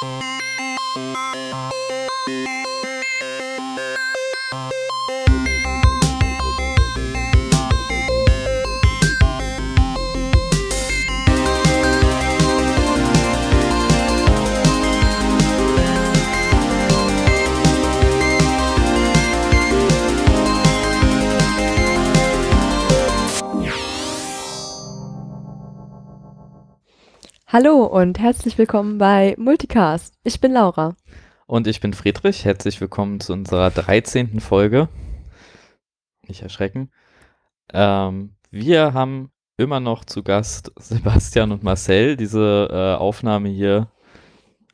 Música Hallo und herzlich willkommen bei Multicast. Ich bin Laura. Und ich bin Friedrich. Herzlich willkommen zu unserer 13. Folge. Nicht erschrecken. Ähm, wir haben immer noch zu Gast Sebastian und Marcel. Diese äh, Aufnahme hier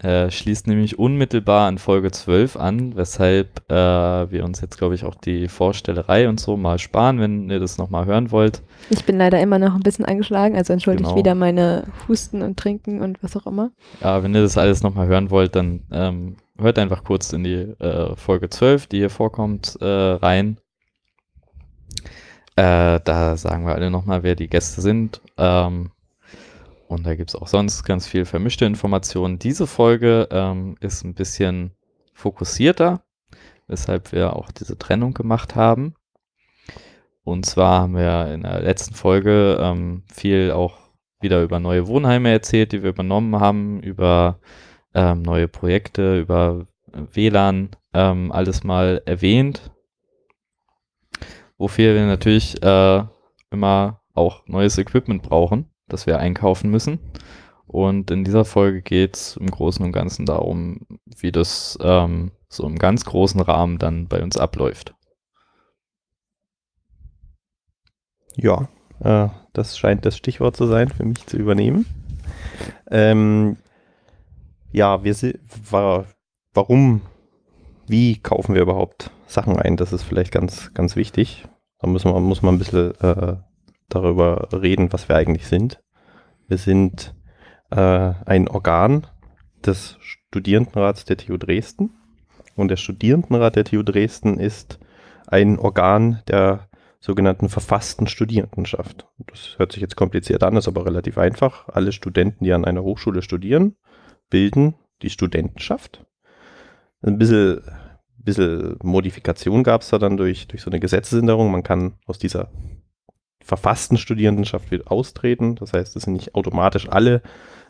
äh, schließt nämlich unmittelbar an Folge 12 an, weshalb äh, wir uns jetzt, glaube ich, auch die Vorstellerei und so mal sparen, wenn ihr das nochmal hören wollt. Ich bin leider immer noch ein bisschen angeschlagen, also entschuldige genau. wieder meine Husten und Trinken und was auch immer. Ja, wenn ihr das alles nochmal hören wollt, dann ähm, hört einfach kurz in die äh, Folge 12, die hier vorkommt, äh, rein. Äh, da sagen wir alle nochmal, wer die Gäste sind. Ähm, und da gibt es auch sonst ganz viel vermischte Informationen. Diese Folge ähm, ist ein bisschen fokussierter, weshalb wir auch diese Trennung gemacht haben. Und zwar haben wir in der letzten Folge ähm, viel auch wieder über neue Wohnheime erzählt, die wir übernommen haben, über ähm, neue Projekte, über WLAN, ähm, alles mal erwähnt. Wofür wir natürlich äh, immer auch neues Equipment brauchen das wir einkaufen müssen. Und in dieser Folge geht es im Großen und Ganzen darum, wie das ähm, so im ganz großen Rahmen dann bei uns abläuft. Ja, äh, das scheint das Stichwort zu sein, für mich zu übernehmen. Ähm, ja, wir war, warum, wie kaufen wir überhaupt Sachen ein? Das ist vielleicht ganz, ganz wichtig. Da muss man, muss man ein bisschen äh, darüber reden, was wir eigentlich sind. Wir sind äh, ein Organ des Studierendenrats der TU Dresden. Und der Studierendenrat der TU Dresden ist ein Organ der sogenannten verfassten Studierendenschaft. Das hört sich jetzt kompliziert an, ist aber relativ einfach. Alle Studenten, die an einer Hochschule studieren, bilden die Studentenschaft. Ein bisschen, bisschen Modifikation gab es da dann durch, durch so eine Gesetzesänderung. Man kann aus dieser verfassten Studierendenschaft wird austreten. Das heißt, es sind nicht automatisch alle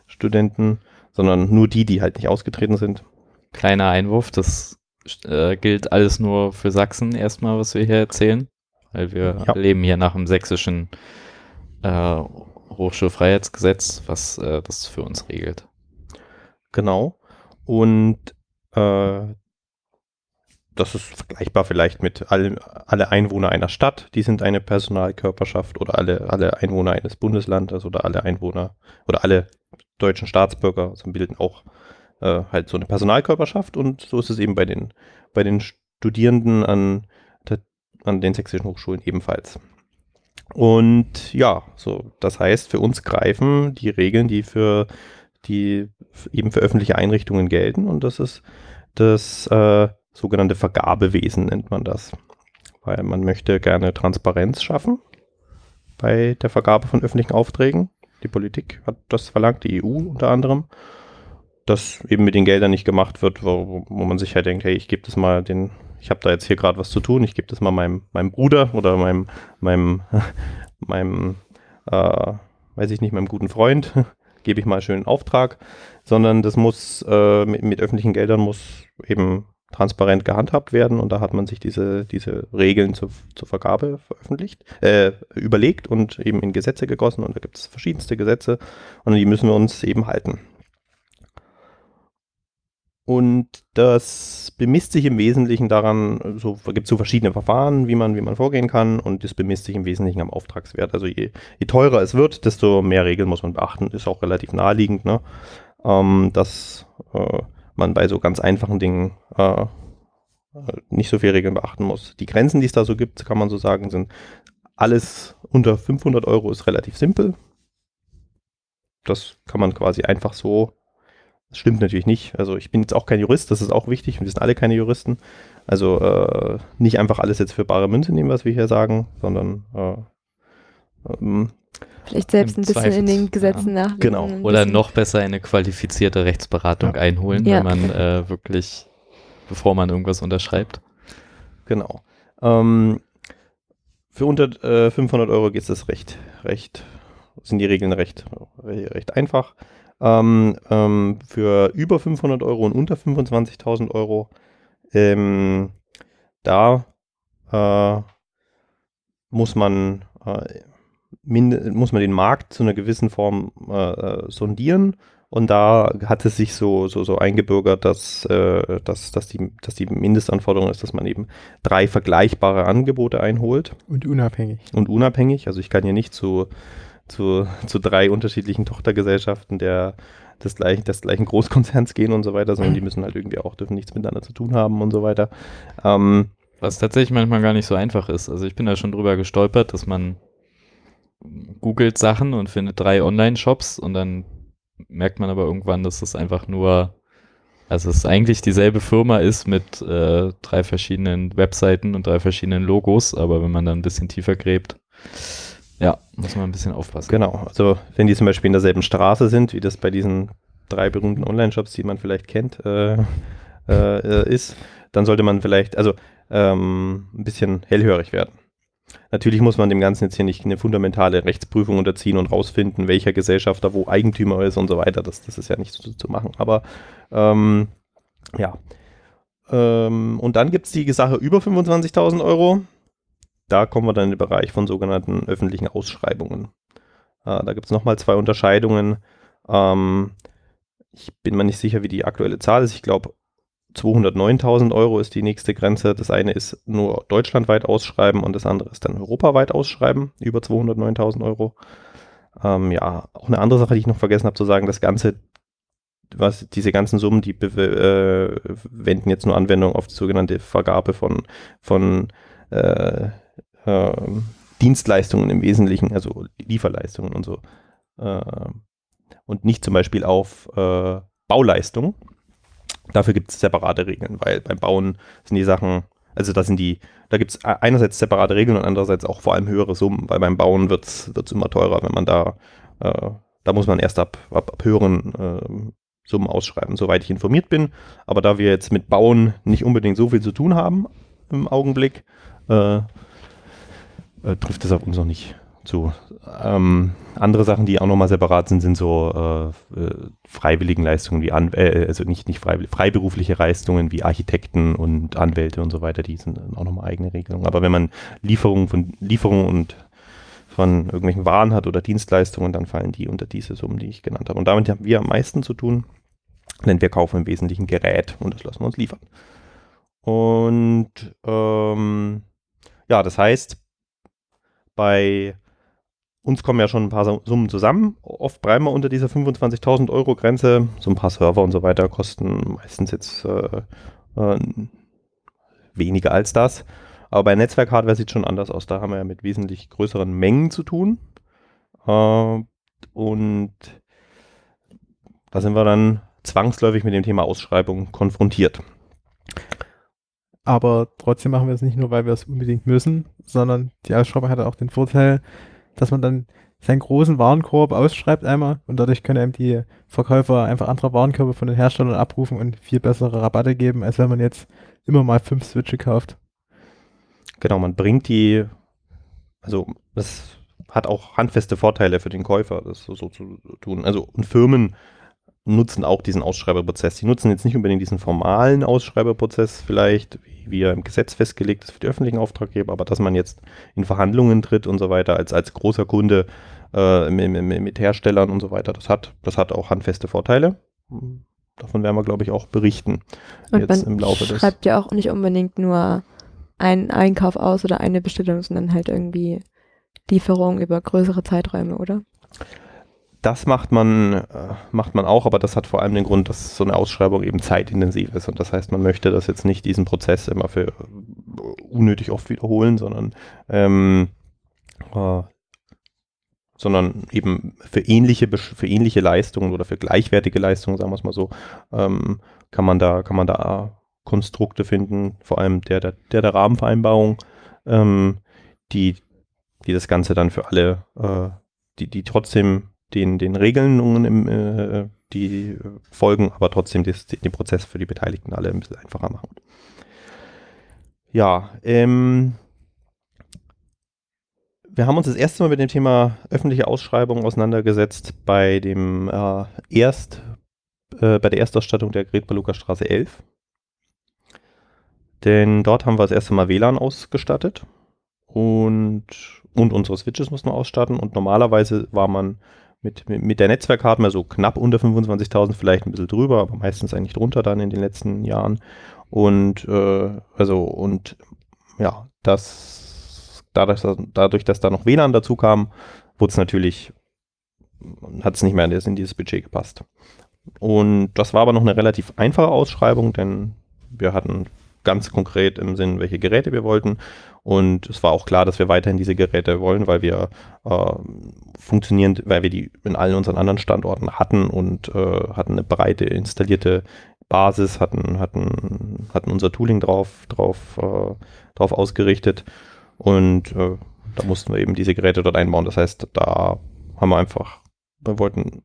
Studenten, sondern nur die, die halt nicht ausgetreten sind. Kleiner Einwurf, das äh, gilt alles nur für Sachsen erstmal, was wir hier erzählen, weil wir ja. leben hier nach dem sächsischen äh, Hochschulfreiheitsgesetz, was äh, das für uns regelt. Genau. Und äh, das ist vergleichbar vielleicht mit alle, alle Einwohner einer Stadt, die sind eine Personalkörperschaft oder alle, alle Einwohner eines Bundeslandes oder alle Einwohner oder alle deutschen Staatsbürger also bilden auch äh, halt so eine Personalkörperschaft und so ist es eben bei den, bei den Studierenden an, an den sächsischen Hochschulen ebenfalls. Und ja, so, das heißt, für uns greifen die Regeln, die für die eben für öffentliche Einrichtungen gelten und das ist das äh, sogenannte Vergabewesen nennt man das. Weil man möchte gerne Transparenz schaffen bei der Vergabe von öffentlichen Aufträgen. Die Politik hat das verlangt, die EU unter anderem, dass eben mit den Geldern nicht gemacht wird, wo, wo man sich halt denkt, hey, ich gebe das mal den, ich habe da jetzt hier gerade was zu tun, ich gebe das mal meinem, meinem Bruder oder meinem, meinem, meinem, äh, weiß ich nicht, meinem guten Freund, gebe ich mal einen schönen Auftrag, sondern das muss äh, mit, mit öffentlichen Geldern muss eben transparent gehandhabt werden und da hat man sich diese, diese Regeln zur, zur Vergabe veröffentlicht, äh, überlegt und eben in Gesetze gegossen und da gibt es verschiedenste Gesetze und die müssen wir uns eben halten. Und das bemisst sich im Wesentlichen daran, so gibt es so verschiedene Verfahren, wie man, wie man vorgehen kann, und das bemisst sich im Wesentlichen am Auftragswert. Also je, je teurer es wird, desto mehr Regeln muss man beachten. Ist auch relativ naheliegend, ne? ähm, dass äh, man bei so ganz einfachen Dingen äh, nicht so viel Regeln beachten muss. Die Grenzen, die es da so gibt, kann man so sagen, sind alles unter 500 Euro ist relativ simpel. Das kann man quasi einfach so. Das stimmt natürlich nicht. Also ich bin jetzt auch kein Jurist, das ist auch wichtig. Wir sind alle keine Juristen. Also äh, nicht einfach alles jetzt für bare Münze nehmen, was wir hier sagen, sondern äh, ähm, Vielleicht selbst Im ein bisschen Zweifels- in den Gesetzen ja. nachlesen. Genau. Oder bisschen- noch besser eine qualifizierte Rechtsberatung Ja. einholen, Ja. wenn man äh, wirklich, bevor man irgendwas unterschreibt. Genau. Ähm, für unter äh, 500 Euro geht es recht, recht, sind die Regeln recht, recht einfach. Ähm, ähm, für über 500 Euro und unter 25.000 Euro, ähm, da äh, muss man äh, muss man den Markt zu einer gewissen Form äh, äh, sondieren und da hat es sich so, so, so eingebürgert, dass, äh, dass, dass, die, dass die Mindestanforderung ist, dass man eben drei vergleichbare Angebote einholt Und unabhängig. und unabhängig. Also ich kann hier nicht zu, zu, zu drei unterschiedlichen Tochtergesellschaften der, des, gleichen, des gleichen Großkonzerns gehen und so weiter, sondern die müssen halt irgendwie auch, dürfen nichts miteinander zu tun haben und so weiter. Ähm, Was tatsächlich manchmal gar nicht so einfach ist. Also ich bin da schon drüber gestolpert, dass man googelt Sachen und findet drei Online-Shops und dann merkt man aber irgendwann, dass es einfach nur, also es eigentlich dieselbe Firma ist mit äh, drei verschiedenen Webseiten und drei verschiedenen Logos, aber wenn man dann ein bisschen tiefer gräbt, ja, muss man ein bisschen aufpassen. Genau, also wenn die zum Beispiel in derselben Straße sind, wie das bei diesen drei berühmten Online-Shops, die man vielleicht kennt, äh, äh, ist, dann sollte man vielleicht, also ähm, ein bisschen hellhörig werden. Natürlich muss man dem Ganzen jetzt hier nicht eine fundamentale Rechtsprüfung unterziehen und rausfinden, welcher Gesellschafter wo Eigentümer ist und so weiter. Das, das ist ja nicht so zu machen. Aber ähm, ja. Ähm, und dann gibt es die Sache über 25.000 Euro. Da kommen wir dann in den Bereich von sogenannten öffentlichen Ausschreibungen. Äh, da gibt es nochmal zwei Unterscheidungen. Ähm, ich bin mir nicht sicher, wie die aktuelle Zahl ist. Ich glaube, 209.000 Euro ist die nächste Grenze. Das eine ist nur deutschlandweit ausschreiben und das andere ist dann europaweit ausschreiben, über 209.000 Euro. Ähm, ja, auch eine andere Sache, die ich noch vergessen habe zu sagen, das Ganze, was diese ganzen Summen, die äh, wenden jetzt nur Anwendung auf die sogenannte Vergabe von, von äh, ähm, Dienstleistungen im Wesentlichen, also Lieferleistungen und so. Äh, und nicht zum Beispiel auf äh, Bauleistungen. Dafür gibt es separate Regeln, weil beim Bauen sind die Sachen, also da sind die, da gibt es einerseits separate Regeln und andererseits auch vor allem höhere Summen, weil beim Bauen wird es immer teurer, wenn man da, äh, da muss man erst ab, ab, ab höheren äh, Summen ausschreiben, soweit ich informiert bin. Aber da wir jetzt mit Bauen nicht unbedingt so viel zu tun haben im Augenblick, äh, äh, trifft es auf uns noch nicht zu. Ähm, andere Sachen, die auch nochmal separat sind, sind so äh, äh, freiwilligen Leistungen wie An äh, also nicht, nicht freiwillig, freiberufliche Leistungen wie Architekten und Anwälte und so weiter, die sind auch nochmal eigene Regelungen. Aber wenn man Lieferungen von Lieferungen und von irgendwelchen Waren hat oder Dienstleistungen, dann fallen die unter diese Summen, die ich genannt habe. Und damit haben wir am meisten zu tun, denn wir kaufen im Wesentlichen Gerät und das lassen wir uns liefern. Und ähm, ja, das heißt, bei uns kommen ja schon ein paar Summen zusammen. Oft bleiben wir unter dieser 25.000 Euro Grenze. So ein paar Server und so weiter kosten meistens jetzt äh, äh, weniger als das. Aber bei Netzwerkhardware sieht es schon anders aus. Da haben wir ja mit wesentlich größeren Mengen zu tun. Äh, und da sind wir dann zwangsläufig mit dem Thema Ausschreibung konfrontiert. Aber trotzdem machen wir es nicht nur, weil wir es unbedingt müssen, sondern die Ausschreibung hat auch den Vorteil, dass man dann seinen großen Warenkorb ausschreibt einmal und dadurch können einem die Verkäufer einfach andere Warenkörbe von den Herstellern abrufen und viel bessere Rabatte geben, als wenn man jetzt immer mal fünf Switche kauft. Genau, man bringt die, also das hat auch handfeste Vorteile für den Käufer, das so, so zu tun. Also und Firmen nutzen auch diesen Ausschreiberprozess. Die nutzen jetzt nicht unbedingt diesen formalen Ausschreiberprozess vielleicht, wie er im Gesetz festgelegt ist für die öffentlichen Auftraggeber, aber dass man jetzt in Verhandlungen tritt und so weiter, als, als großer Kunde äh, mit, mit, mit Herstellern und so weiter, das hat, das hat auch handfeste Vorteile. Davon werden wir, glaube ich, auch berichten Und jetzt man im Laufe des. schreibt ja auch nicht unbedingt nur einen Einkauf aus oder eine Bestellung, sondern halt irgendwie Lieferung über größere Zeiträume, oder? Das macht man, äh, macht man auch, aber das hat vor allem den Grund, dass so eine Ausschreibung eben zeitintensiv ist. Und das heißt, man möchte das jetzt nicht diesen Prozess immer für unnötig oft wiederholen, sondern, ähm, äh, sondern eben für ähnliche, für ähnliche Leistungen oder für gleichwertige Leistungen, sagen wir es mal so, ähm, kann man da, kann man da Konstrukte finden, vor allem der der, der, der Rahmenvereinbarung, ähm, die, die das Ganze dann für alle äh, die, die trotzdem den, den Regeln im, äh, die folgen, aber trotzdem das, den Prozess für die Beteiligten alle ein bisschen einfacher machen. Ja, ähm, wir haben uns das erste Mal mit dem Thema öffentliche Ausschreibung auseinandergesetzt bei dem äh, Erst, äh, bei der Erstausstattung der Gretbalucker Straße 11. Denn dort haben wir das erste Mal WLAN ausgestattet und, und unsere Switches mussten wir ausstatten und normalerweise war man mit, mit, der Netzwerkhardware so knapp unter 25.000, vielleicht ein bisschen drüber, aber meistens eigentlich drunter dann in den letzten Jahren. Und äh, also und ja, das dadurch, dadurch, dass da noch WLAN dazu kam, wurde es natürlich, hat es nicht mehr in dieses Budget gepasst. Und das war aber noch eine relativ einfache Ausschreibung, denn wir hatten ganz konkret im Sinn, welche Geräte wir wollten. Und es war auch klar, dass wir weiterhin diese Geräte wollen, weil wir äh, funktionierend, weil wir die in allen unseren anderen Standorten hatten und äh, hatten eine breite installierte Basis, hatten, hatten, hatten unser Tooling drauf, drauf, äh, drauf ausgerichtet. Und äh, da mussten wir eben diese Geräte dort einbauen. Das heißt, da haben wir einfach, wir wollten,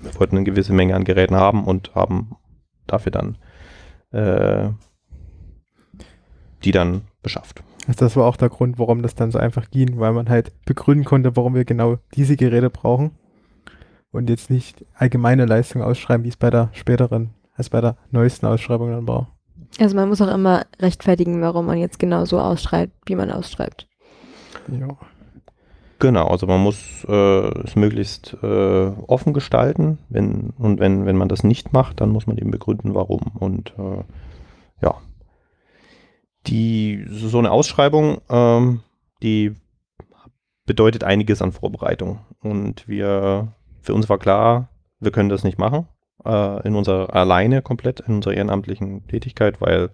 wir wollten eine gewisse Menge an Geräten haben und haben dafür dann äh, die dann beschafft. Also das war auch der Grund, warum das dann so einfach ging, weil man halt begründen konnte, warum wir genau diese Geräte brauchen und jetzt nicht allgemeine Leistung ausschreiben, wie es bei der späteren, als bei der neuesten Ausschreibung dann war. Also man muss auch immer rechtfertigen, warum man jetzt genau so ausschreibt, wie man ausschreibt. Ja. Genau, also man muss äh, es möglichst äh, offen gestalten, wenn und wenn, wenn man das nicht macht, dann muss man eben begründen, warum. Und äh, ja, die, so eine Ausschreibung, ähm, die bedeutet einiges an Vorbereitung. Und wir, für uns war klar, wir können das nicht machen, äh, in unserer alleine komplett, in unserer ehrenamtlichen Tätigkeit, weil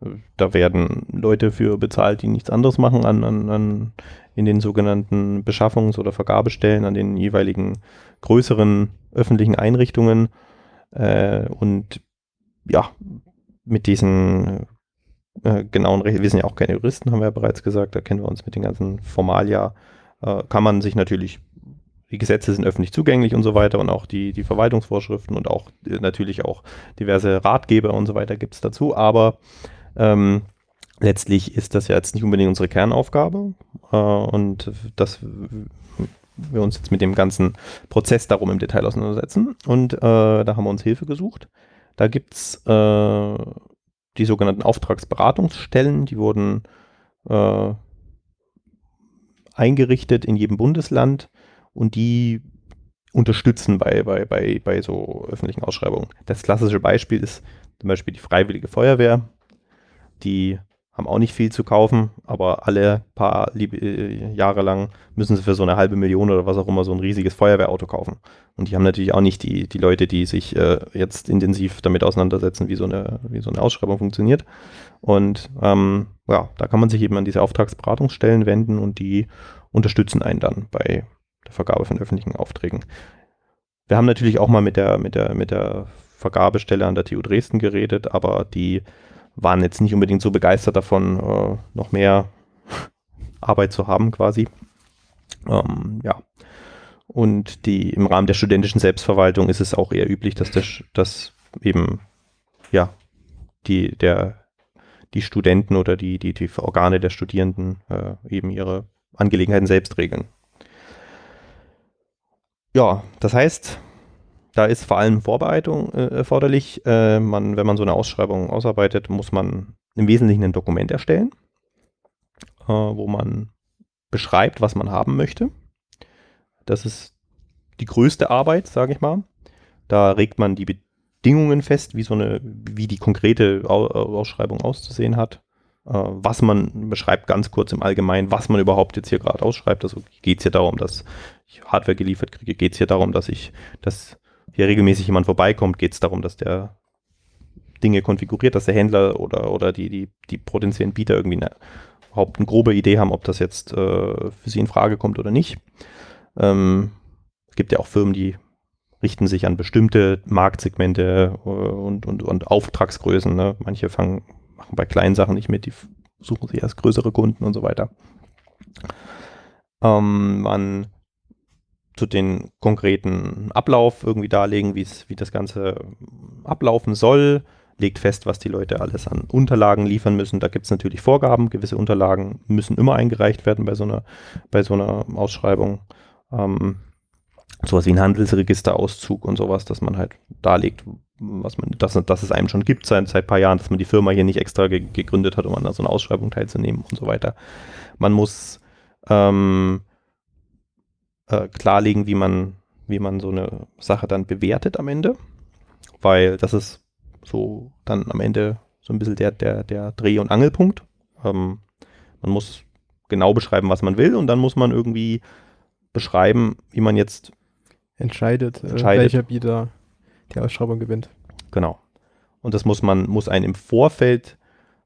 äh, da werden Leute für bezahlt, die nichts anderes machen an, an, an in den sogenannten Beschaffungs- oder Vergabestellen, an den jeweiligen größeren öffentlichen Einrichtungen. Äh, und ja, mit diesen äh, genauen Rechte. Wir sind ja auch keine Juristen, haben wir ja bereits gesagt. Da kennen wir uns mit den ganzen Formalia. Äh, kann man sich natürlich, die Gesetze sind öffentlich zugänglich und so weiter und auch die, die Verwaltungsvorschriften und auch äh, natürlich auch diverse Ratgeber und so weiter gibt es dazu. Aber ähm, letztlich ist das ja jetzt nicht unbedingt unsere Kernaufgabe äh, und dass wir uns jetzt mit dem ganzen Prozess darum im Detail auseinandersetzen. Und äh, da haben wir uns Hilfe gesucht. Da gibt es äh, die sogenannten Auftragsberatungsstellen, die wurden äh, eingerichtet in jedem Bundesland und die unterstützen bei, bei, bei, bei so öffentlichen Ausschreibungen. Das klassische Beispiel ist zum Beispiel die Freiwillige Feuerwehr, die haben auch nicht viel zu kaufen, aber alle paar äh, Jahre lang müssen sie für so eine halbe Million oder was auch immer so ein riesiges Feuerwehrauto kaufen. Und die haben natürlich auch nicht die, die Leute, die sich äh, jetzt intensiv damit auseinandersetzen, wie so eine, wie so eine Ausschreibung funktioniert. Und ähm, ja, da kann man sich eben an diese Auftragsberatungsstellen wenden und die unterstützen einen dann bei der Vergabe von öffentlichen Aufträgen. Wir haben natürlich auch mal mit der, mit der, mit der Vergabestelle an der TU Dresden geredet, aber die waren jetzt nicht unbedingt so begeistert davon, äh, noch mehr Arbeit zu haben quasi. Ähm, ja. Und die, im Rahmen der studentischen Selbstverwaltung ist es auch eher üblich, dass, der, dass eben ja, die, der, die Studenten oder die, die, die Organe der Studierenden äh, eben ihre Angelegenheiten selbst regeln. Ja, das heißt, da ist vor allem Vorbereitung äh, erforderlich. Äh, man, wenn man so eine Ausschreibung ausarbeitet, muss man im Wesentlichen ein Dokument erstellen, äh, wo man beschreibt, was man haben möchte. Das ist die größte Arbeit, sage ich mal. Da regt man die Bedingungen fest, wie so eine, wie die konkrete Ausschreibung auszusehen hat. Äh, was man beschreibt ganz kurz im Allgemeinen, was man überhaupt jetzt hier gerade ausschreibt. Also geht es hier darum, dass ich Hardware geliefert kriege, geht es hier darum, dass ich das hier regelmäßig jemand vorbeikommt, geht es darum, dass der Dinge konfiguriert, dass der Händler oder, oder die, die, die potenziellen Bieter irgendwie eine, überhaupt eine grobe Idee haben, ob das jetzt äh, für sie in Frage kommt oder nicht. Ähm, es gibt ja auch Firmen, die richten sich an bestimmte Marktsegmente äh, und, und, und Auftragsgrößen. Ne? Manche fangen, machen bei kleinen Sachen nicht mit, die suchen sich erst größere Kunden und so weiter. Ähm, man zu den konkreten Ablauf irgendwie darlegen, wie das Ganze ablaufen soll, legt fest, was die Leute alles an Unterlagen liefern müssen. Da gibt es natürlich Vorgaben. Gewisse Unterlagen müssen immer eingereicht werden bei so einer, bei so einer Ausschreibung. Ähm, sowas wie ein Handelsregisterauszug und sowas, dass man halt darlegt, was man, dass, dass es einem schon gibt seit, seit ein paar Jahren, dass man die Firma hier nicht extra ge gegründet hat, um an so einer Ausschreibung teilzunehmen und so weiter. Man muss ähm, äh, klarlegen, wie man, wie man so eine Sache dann bewertet am Ende, weil das ist so dann am Ende so ein bisschen der, der, der Dreh- und Angelpunkt. Ähm, man muss genau beschreiben, was man will und dann muss man irgendwie beschreiben, wie man jetzt Entscheidet, Entscheidet. Äh, welcher Bieter die Ausschreibung gewinnt. Genau. Und das muss man, muss ein im Vorfeld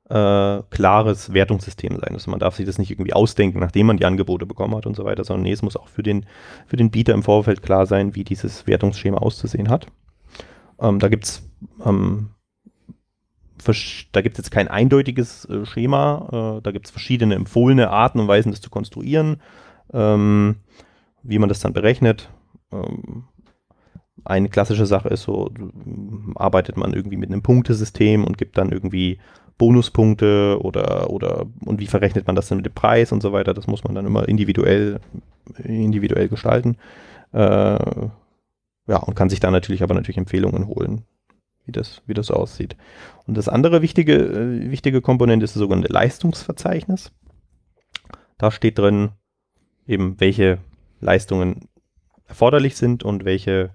äh, klares Wertungssystem sein. Also man darf sich das nicht irgendwie ausdenken, nachdem man die Angebote bekommen hat und so weiter, sondern nee, es muss auch für den, für den Bieter im Vorfeld klar sein, wie dieses Wertungsschema auszusehen hat. Ähm, da gibt es ähm, da gibt es jetzt kein eindeutiges äh, Schema, äh, da gibt es verschiedene empfohlene Arten und Weisen, das zu konstruieren, ähm, wie man das dann berechnet. Ähm, eine klassische Sache ist so, arbeitet man irgendwie mit einem Punktesystem und gibt dann irgendwie Bonuspunkte oder, oder und wie verrechnet man das dann mit dem Preis und so weiter. Das muss man dann immer individuell, individuell gestalten. Äh, ja, und kann sich da natürlich aber natürlich Empfehlungen holen, wie das, wie das aussieht. Und das andere wichtige, äh, wichtige Komponente ist das sogenannte Leistungsverzeichnis. Da steht drin eben, welche Leistungen erforderlich sind und welche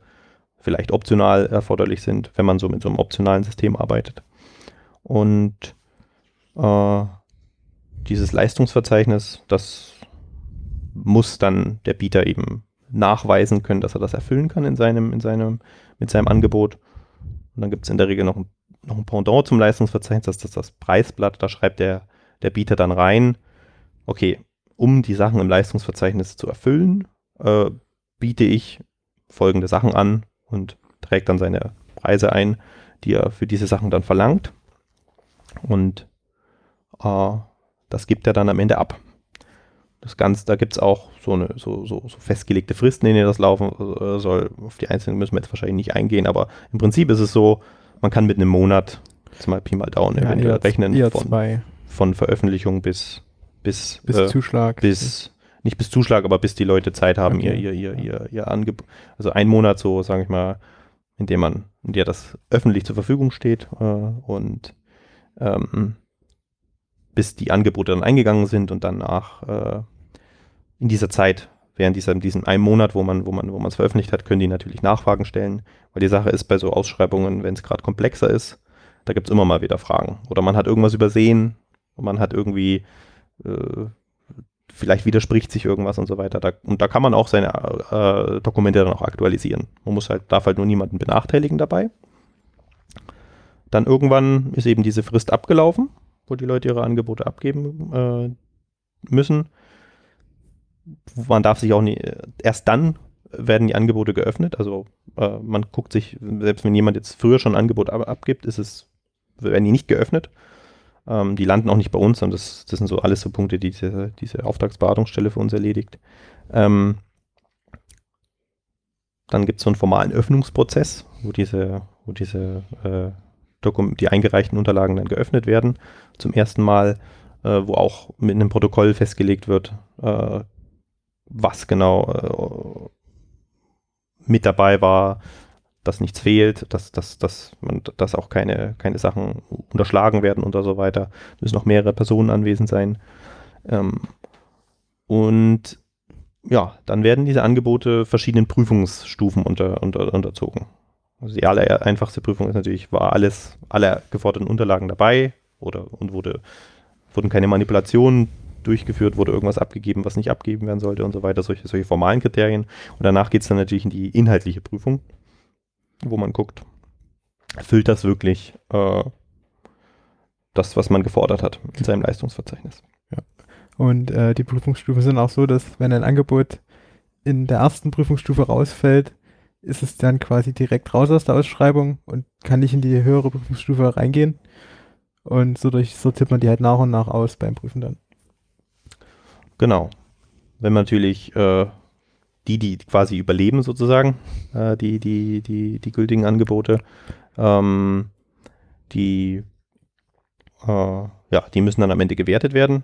vielleicht optional erforderlich sind, wenn man so mit so einem optionalen System arbeitet. Und äh, dieses Leistungsverzeichnis, das muss dann der Bieter eben nachweisen können, dass er das erfüllen kann in seinem, in seinem, mit seinem Angebot. Und dann gibt es in der Regel noch ein, noch ein Pendant zum Leistungsverzeichnis, das ist das Preisblatt. Da schreibt der, der Bieter dann rein, okay, um die Sachen im Leistungsverzeichnis zu erfüllen, äh, biete ich folgende Sachen an und trägt dann seine Preise ein, die er für diese Sachen dann verlangt. Und äh, das gibt er dann am Ende ab. Das Ganze, da gibt es auch so, eine, so, so, so festgelegte Fristen, in denen das laufen äh, soll. Auf die einzelnen müssen wir jetzt wahrscheinlich nicht eingehen, aber im Prinzip ist es so, man kann mit einem Monat, jetzt mal Pi mal eventuell eher, rechnen, von, von Veröffentlichung bis, bis, Bis äh, Zuschlag. bis, nicht bis Zuschlag, aber bis die Leute Zeit haben, ihr, Okay. ihr, ihr, ihr, ihr Angebot, also ein Monat so, sage ich mal, in dem man, in der das öffentlich zur Verfügung steht äh, und ähm, bis die Angebote dann eingegangen sind und danach äh, in dieser Zeit, während dieser, diesem einen Monat, wo man, wo man, wo man es veröffentlicht hat, können die natürlich Nachfragen stellen, weil die Sache ist bei so Ausschreibungen, wenn es gerade komplexer ist, da gibt es immer mal wieder Fragen. Oder man hat irgendwas übersehen und man hat irgendwie äh, vielleicht widerspricht sich irgendwas und so weiter. Da, und da kann man auch seine äh, Dokumente dann auch aktualisieren. Man muss halt, darf halt nur niemanden benachteiligen dabei. Dann irgendwann ist eben diese Frist abgelaufen, wo die Leute ihre Angebote abgeben äh, müssen. Man darf sich auch nie, erst dann werden die Angebote geöffnet. Also äh, man guckt sich, selbst wenn jemand jetzt früher schon ein Angebot ab, abgibt, ist es, werden die nicht geöffnet. Ähm, die landen auch nicht bei uns, sondern das, das sind so alles so Punkte, die diese, diese Auftragsberatungsstelle für uns erledigt. Ähm, dann gibt es so einen formalen Öffnungsprozess, wo diese, wo diese äh, die eingereichten Unterlagen dann geöffnet werden. Zum ersten Mal, äh, wo auch mit einem Protokoll festgelegt wird, äh, was genau äh, mit dabei war, dass nichts fehlt, dass, dass, dass, man, dass auch keine, keine Sachen unterschlagen werden und so weiter. Müssen noch mehrere Personen anwesend sein. Ähm, und ja, dann werden diese Angebote verschiedenen Prüfungsstufen unter, unter, unterzogen. Also die aller einfachste Prüfung ist natürlich, war alles, alle geforderten Unterlagen dabei oder und wurde, wurden keine Manipulationen durchgeführt, wurde irgendwas abgegeben, was nicht abgegeben werden sollte und so weiter, solche, solche formalen Kriterien. Und danach geht es dann natürlich in die inhaltliche Prüfung, wo man guckt, erfüllt das wirklich äh, das, was man gefordert hat in seinem Leistungsverzeichnis. Und äh, die Prüfungsstufen sind auch so, dass wenn ein Angebot in der ersten Prüfungsstufe rausfällt, ist es dann quasi direkt raus aus der Ausschreibung und kann nicht in die höhere Prüfungsstufe reingehen. Und so durch sortiert man die halt nach und nach aus beim Prüfen dann. Genau. Wenn man natürlich äh, die, die quasi überleben sozusagen, äh, die, die, die, die gültigen Angebote, ähm, die, äh, ja, die müssen dann am Ende gewertet werden.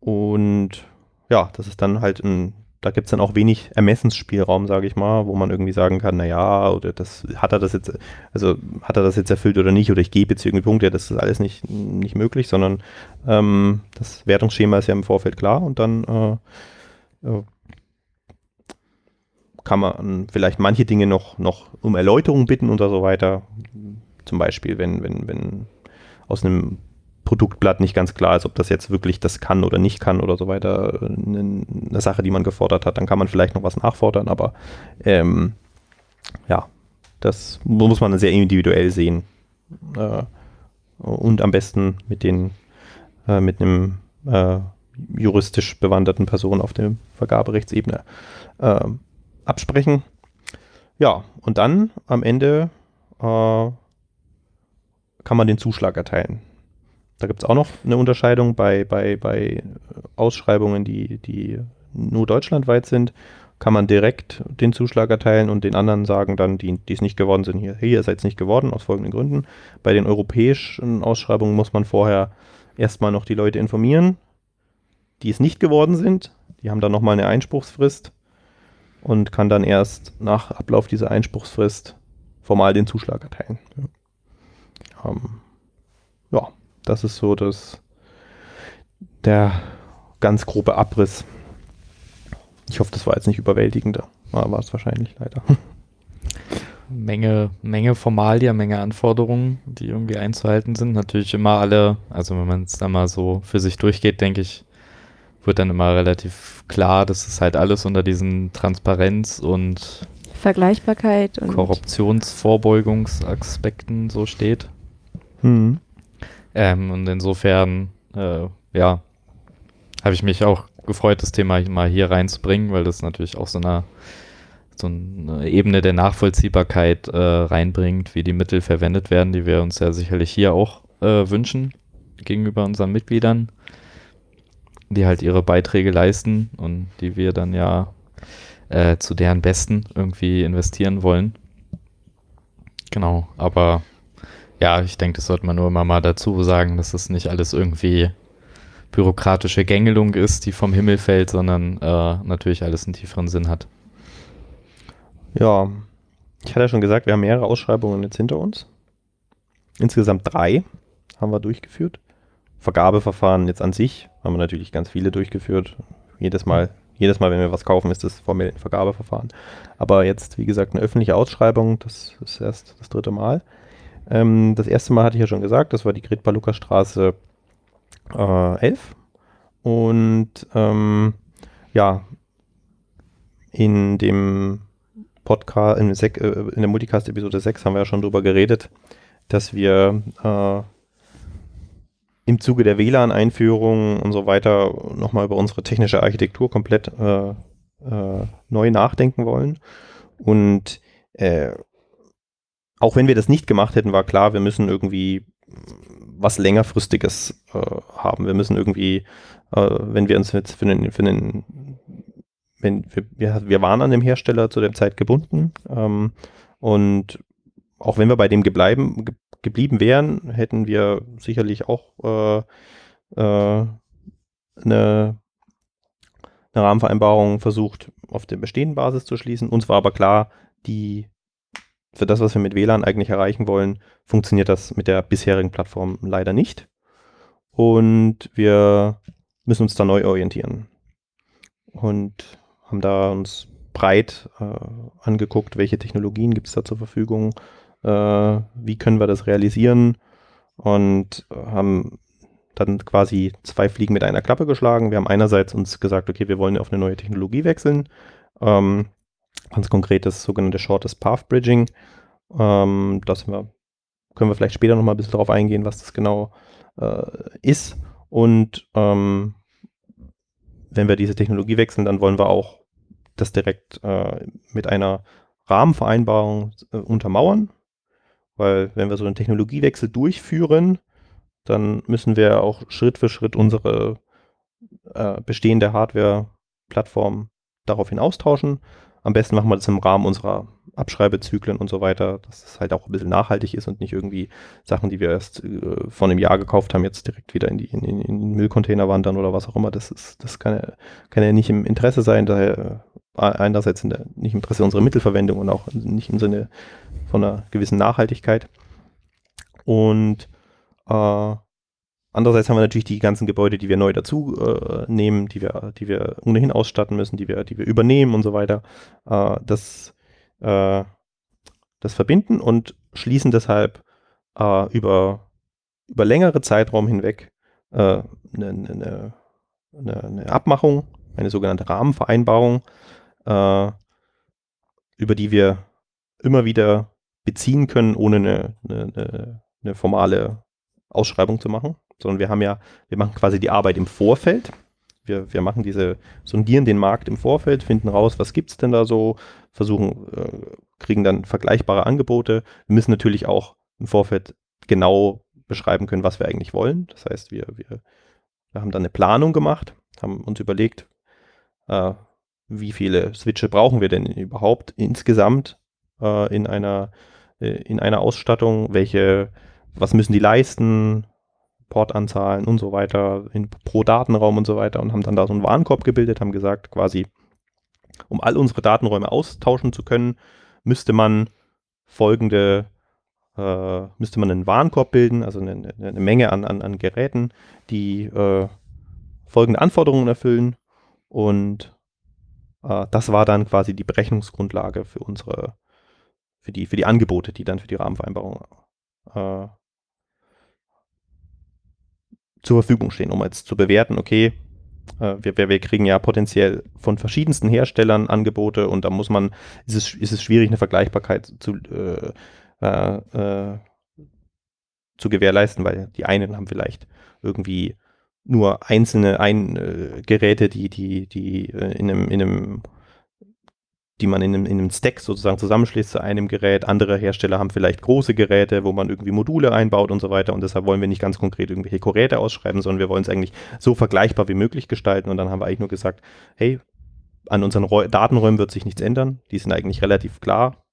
Und ja, das ist dann halt ein, da gibt es dann auch wenig Ermessensspielraum, sage ich mal, wo man irgendwie sagen kann, naja, oder das hat er das jetzt, also hat er das jetzt erfüllt oder nicht, oder ich gebe jetzt irgendwie Punkte, das ist alles nicht, nicht möglich, sondern ähm, das Wertungsschema ist ja im Vorfeld klar und dann äh, äh, kann man vielleicht manche Dinge noch, noch um Erläuterung bitten und so weiter. Zum Beispiel, wenn, wenn, wenn aus einem Produktblatt nicht ganz klar ist, ob das jetzt wirklich das kann oder nicht kann oder so weiter, eine, eine Sache, die man gefordert hat, dann kann man vielleicht noch was nachfordern, aber ähm, ja, das muss man sehr individuell sehen. Äh, und am besten mit den, äh, mit einem äh, juristisch bewanderten Person auf der Vergaberechtsebene äh, absprechen. Ja, und dann am Ende äh, kann man den Zuschlag erteilen. Da gibt es auch noch eine Unterscheidung bei, bei, bei Ausschreibungen, die, die nur deutschlandweit sind, kann man direkt den Zuschlag erteilen und den anderen sagen dann, die, es nicht geworden sind, hier, hier seid es nicht geworden, aus folgenden Gründen. Bei den europäischen Ausschreibungen muss man vorher erstmal noch die Leute informieren, die es nicht geworden sind. Die haben dann nochmal eine Einspruchsfrist und kann dann erst nach Ablauf dieser Einspruchsfrist formal den Zuschlag erteilen. Ja, ähm, ja das ist so das, der ganz grobe Abriss. Ich hoffe, das war jetzt nicht überwältigender. War es wahrscheinlich leider. Menge, Menge Formalien, Menge Anforderungen, die irgendwie einzuhalten sind. Natürlich immer alle, also wenn man es da mal so für sich durchgeht, denke ich, wird dann immer relativ klar, dass es halt alles unter diesen Transparenz und Vergleichbarkeit und Korruptionsvorbeugungsaspekten so steht. Mhm. Ähm, und insofern, äh, ja, habe ich mich auch gefreut, das Thema mal hier reinzubringen, weil das natürlich auch so eine, so eine Ebene der Nachvollziehbarkeit äh, reinbringt, wie die Mittel verwendet werden, die wir uns ja sicherlich hier auch äh, wünschen gegenüber unseren Mitgliedern die halt ihre Beiträge leisten und die wir dann ja äh, zu deren Besten irgendwie investieren wollen. Genau, aber ja, ich denke, das sollte man nur immer mal dazu sagen, dass es nicht alles irgendwie bürokratische Gängelung ist, die vom Himmel fällt, sondern äh, natürlich alles einen tieferen Sinn hat. Ja, ich hatte ja schon gesagt, wir haben mehrere Ausschreibungen jetzt hinter uns. Insgesamt drei haben wir durchgeführt. Vergabeverfahren jetzt an sich haben wir natürlich ganz viele durchgeführt. Jedes Mal, jedes Mal, wenn wir was kaufen, ist das formell ein Vergabeverfahren. Aber jetzt, wie gesagt, eine öffentliche Ausschreibung, das ist erst das dritte Mal. Ähm, das erste Mal hatte ich ja schon gesagt, das war die Gretbar-Lukas-Straße äh, 11. Und ähm, ja, in dem Podcast, in, äh, in der Multicast-Episode 6 haben wir ja schon drüber geredet, dass wir äh, im Zuge der WLAN-Einführung und so weiter nochmal über unsere technische Architektur komplett äh, äh, neu nachdenken wollen. Und äh, auch wenn wir das nicht gemacht hätten, war klar, wir müssen irgendwie was längerfristiges äh, haben. Wir müssen irgendwie, äh, wenn wir uns jetzt für den, für den wenn wir, wir, waren an dem Hersteller zu der Zeit gebunden ähm, und auch wenn wir bei dem gebleiben, geblieben wären, hätten wir sicherlich auch äh, äh, eine, eine Rahmenvereinbarung versucht, auf der bestehenden Basis zu schließen. Uns war aber klar, die für das, was wir mit WLAN eigentlich erreichen wollen, funktioniert das mit der bisherigen Plattform leider nicht. Und wir müssen uns da neu orientieren. Und haben da uns breit äh, angeguckt, welche Technologien gibt es da zur Verfügung, äh, wie können wir das realisieren und haben dann quasi zwei Fliegen mit einer Klappe geschlagen. Wir haben einerseits uns gesagt, okay, wir wollen auf eine neue Technologie wechseln. Ähm, ganz konkret das sogenannte Shortest Path Bridging. Ähm, das wir, können wir vielleicht später nochmal ein bisschen darauf eingehen, was das genau äh, ist. Und ähm, wenn wir diese Technologie wechseln, dann wollen wir auch das direkt äh, mit einer Rahmenvereinbarung äh, untermauern. Weil wenn wir so einen Technologiewechsel durchführen, dann müssen wir auch Schritt für Schritt unsere äh, bestehende Hardware-Plattform daraufhin austauschen. Am besten machen wir das im Rahmen unserer Abschreibezyklen und so weiter, dass es halt auch ein bisschen nachhaltig ist und nicht irgendwie Sachen, die wir erst äh, vor einem Jahr gekauft haben, jetzt direkt wieder in, die, in, in, den Müllcontainer wandern oder was auch immer. Das, ist, das kann, ja, kann ja nicht im Interesse sein, daher äh, einerseits in der, nicht im Interesse unserer Mittelverwendung und auch nicht im Sinne von einer gewissen Nachhaltigkeit. Und äh, Andererseits haben wir natürlich die ganzen Gebäude, die wir neu dazu äh, nehmen, die wir, die wir ohnehin ausstatten müssen, die wir, die wir übernehmen und so weiter. Äh, das, äh, das verbinden und schließen deshalb äh, über, über längere Zeitraum hinweg eine, eine, eine, eine, Abmachung, eine sogenannte Rahmenvereinbarung, äh, über die wir immer wieder beziehen können, ohne eine, eine, eine formale Ausschreibung zu machen sondern wir haben ja, wir machen quasi die Arbeit im Vorfeld. Wir, wir machen diese, sondieren den Markt im Vorfeld, finden raus, was gibt es denn da so, versuchen, äh, kriegen dann vergleichbare Angebote. Wir müssen natürlich auch im Vorfeld genau beschreiben können, was wir eigentlich wollen. Das heißt, wir, wir, wir haben dann eine Planung gemacht, haben uns überlegt, äh, wie viele Switche brauchen wir denn überhaupt insgesamt äh, in einer in einer Ausstattung, welche, was müssen die leisten, Portanzahlen und so weiter in, pro Datenraum und so weiter und haben dann da so einen Warenkorb gebildet, haben gesagt, quasi, um all unsere Datenräume austauschen zu können, müsste man folgende, äh, müsste man einen Warenkorb bilden, also eine, eine Menge an, an, an, Geräten, die äh, folgende Anforderungen erfüllen und äh, das war dann quasi die Berechnungsgrundlage für unsere, für die, für die Angebote, die dann für die Rahmenvereinbarung äh, zur Verfügung stehen, um jetzt zu bewerten, okay, äh, wir, wir, kriegen ja potenziell von verschiedensten Herstellern Angebote und da muss man, ist es, ist es schwierig, eine Vergleichbarkeit zu, äh, äh, äh, zu gewährleisten, weil die einen haben vielleicht irgendwie nur einzelne ein, äh, Geräte, die, die, die in einem, in einem die man in einem, in einem Stack sozusagen zusammenschließt zu einem Gerät. Andere Hersteller haben vielleicht große Geräte, wo man irgendwie Module einbaut und so weiter. Und deshalb wollen wir nicht ganz konkret irgendwelche Geräte ausschreiben, sondern wir wollen es eigentlich so vergleichbar wie möglich gestalten. Und dann haben wir eigentlich nur gesagt, hey, an unseren Räu Datenräumen wird sich nichts ändern. Die sind eigentlich relativ klar.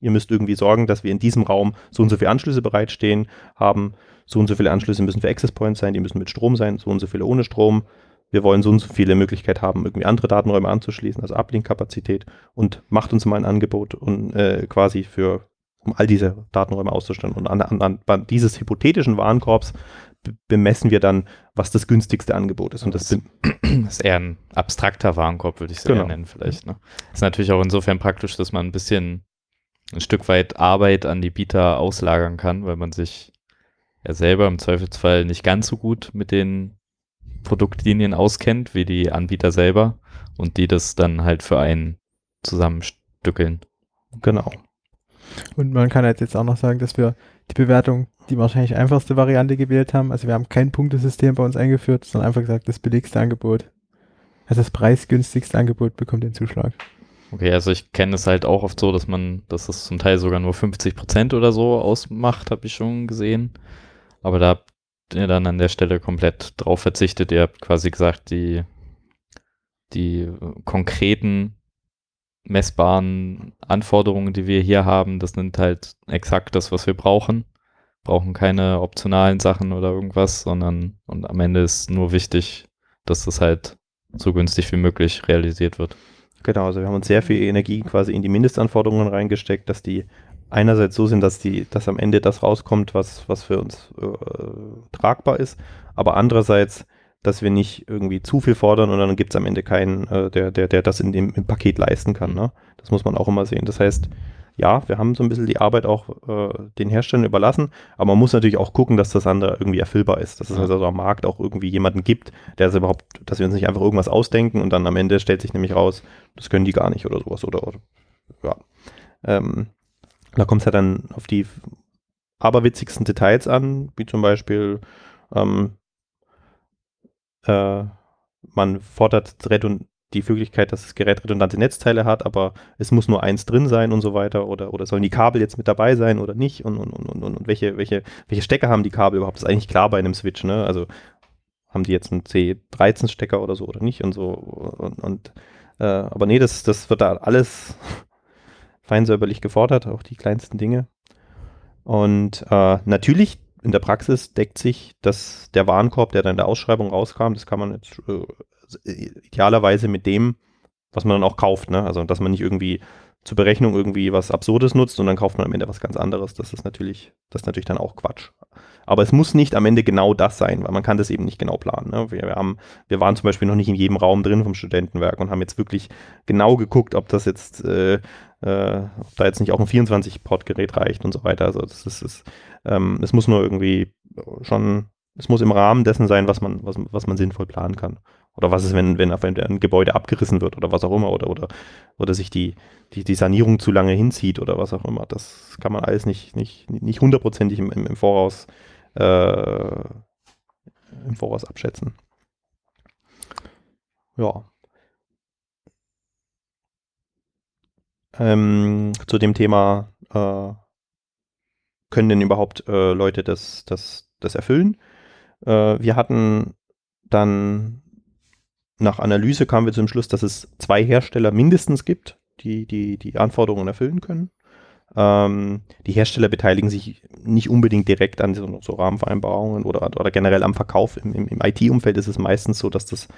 Ihr müsst irgendwie sorgen, dass wir in diesem Raum so und so viele Anschlüsse bereitstehen haben. So und so viele Anschlüsse müssen für Access Points sein, die müssen mit Strom sein, so und so viele ohne Strom wir wollen so und so viele Möglichkeiten haben, irgendwie andere Datenräume anzuschließen, also Uplink-Kapazität und macht uns mal ein Angebot und äh, quasi für, um all diese Datenräume auszustellen. Und an, an, an dieses hypothetischen Warenkorbs bemessen wir dann, was das günstigste Angebot ist. Und das, das ist eher ein abstrakter Warenkorb, würde ich es genau. eher nennen, vielleicht. Ne? Ist natürlich auch insofern praktisch, dass man ein bisschen ein Stück weit Arbeit an die Bieter auslagern kann, weil man sich ja selber im Zweifelsfall nicht ganz so gut mit den Produktlinien auskennt, wie die Anbieter selber und die das dann halt für einen zusammenstückeln. Genau. Und man kann halt jetzt auch noch sagen, dass wir die Bewertung die wahrscheinlich einfachste Variante gewählt haben. Also wir haben kein Punktesystem bei uns eingeführt, sondern einfach gesagt, das billigste Angebot, also das preisgünstigste Angebot bekommt den Zuschlag. Okay, also ich kenne es halt auch oft so, dass man, dass es zum Teil sogar nur 50 Prozent oder so ausmacht, habe ich schon gesehen. Aber da ihr dann an der Stelle komplett drauf verzichtet. Ihr habt quasi gesagt, die, die konkreten messbaren Anforderungen, die wir hier haben, das sind halt exakt das, was wir brauchen. Brauchen keine optionalen Sachen oder irgendwas, sondern und am Ende ist nur wichtig, dass das halt so günstig wie möglich realisiert wird. Genau, also wir haben uns sehr viel Energie quasi in die Mindestanforderungen reingesteckt, dass die einerseits so sind, dass die, dass am Ende das rauskommt, was, was für uns äh, tragbar ist, aber andererseits, dass wir nicht irgendwie zu viel fordern und dann gibt es am Ende keinen, äh, der, der, der das in dem im Paket leisten kann. Ne? Das muss man auch immer sehen. Das heißt, ja, wir haben so ein bisschen die Arbeit auch äh, den Herstellern überlassen, aber man muss natürlich auch gucken, dass das andere irgendwie erfüllbar ist, dass es also am Markt auch irgendwie jemanden gibt, der es überhaupt, dass wir uns nicht einfach irgendwas ausdenken und dann am Ende stellt sich nämlich raus, das können die gar nicht oder sowas oder, oder ja. Ähm, da kommt es ja dann auf die aberwitzigsten Details an, wie zum Beispiel ähm, äh, man fordert die Möglichkeit, dass das Gerät redundante Netzteile hat, aber es muss nur eins drin sein und so weiter oder, oder sollen die Kabel jetzt mit dabei sein oder nicht und, und, und, und, und welche, welche, welche Stecker haben die Kabel überhaupt? Das ist eigentlich klar bei einem Switch, ne? Also haben die jetzt einen C13-Stecker oder so oder nicht und so und, und Äh, aber nee, das, das wird da alles feinsäuberlich gefordert, auch die kleinsten Dinge. Und äh, natürlich in der Praxis deckt sich das, der Warenkorb, der dann in der Ausschreibung rauskam, das kann man jetzt äh, idealerweise mit dem, was man dann auch kauft. Ne? Also, dass man nicht irgendwie zur Berechnung irgendwie was Absurdes nutzt und dann kauft man am Ende was ganz anderes. Das ist natürlich, das ist natürlich dann auch Quatsch. Aber es muss nicht am Ende genau das sein, weil man kann das eben nicht genau planen. Ne? Wir, wir, haben, wir waren zum Beispiel noch nicht in jedem Raum drin vom Studentenwerk und haben jetzt wirklich genau geguckt, ob das jetzt, äh, äh, ob da jetzt nicht auch ein 24-Port-Gerät reicht und so weiter. Also das ist, ist ähm, es muss nur irgendwie schon, es muss im Rahmen dessen sein, was man, was, was man sinnvoll planen kann. Oder was ist, wenn, wenn ein Gebäude abgerissen wird oder was auch immer oder, oder, oder sich die, die, die Sanierung zu lange hinzieht oder was auch immer. Das kann man alles nicht, nicht, nicht hundertprozentig im, im, im Voraus äh, im Voraus abschätzen. Ja. Ähm, zu dem Thema, äh, können denn überhaupt äh, Leute das, das, das erfüllen? Äh, wir hatten dann nach Analyse kamen wir zum Schluss, dass es zwei Hersteller mindestens gibt, die die, die Anforderungen erfüllen können. Ähm, die Hersteller beteiligen sich nicht unbedingt direkt an so, so Rahmenvereinbarungen oder, oder generell am Verkauf. Im, im, im IT-Umfeld ist es meistens so, dass das,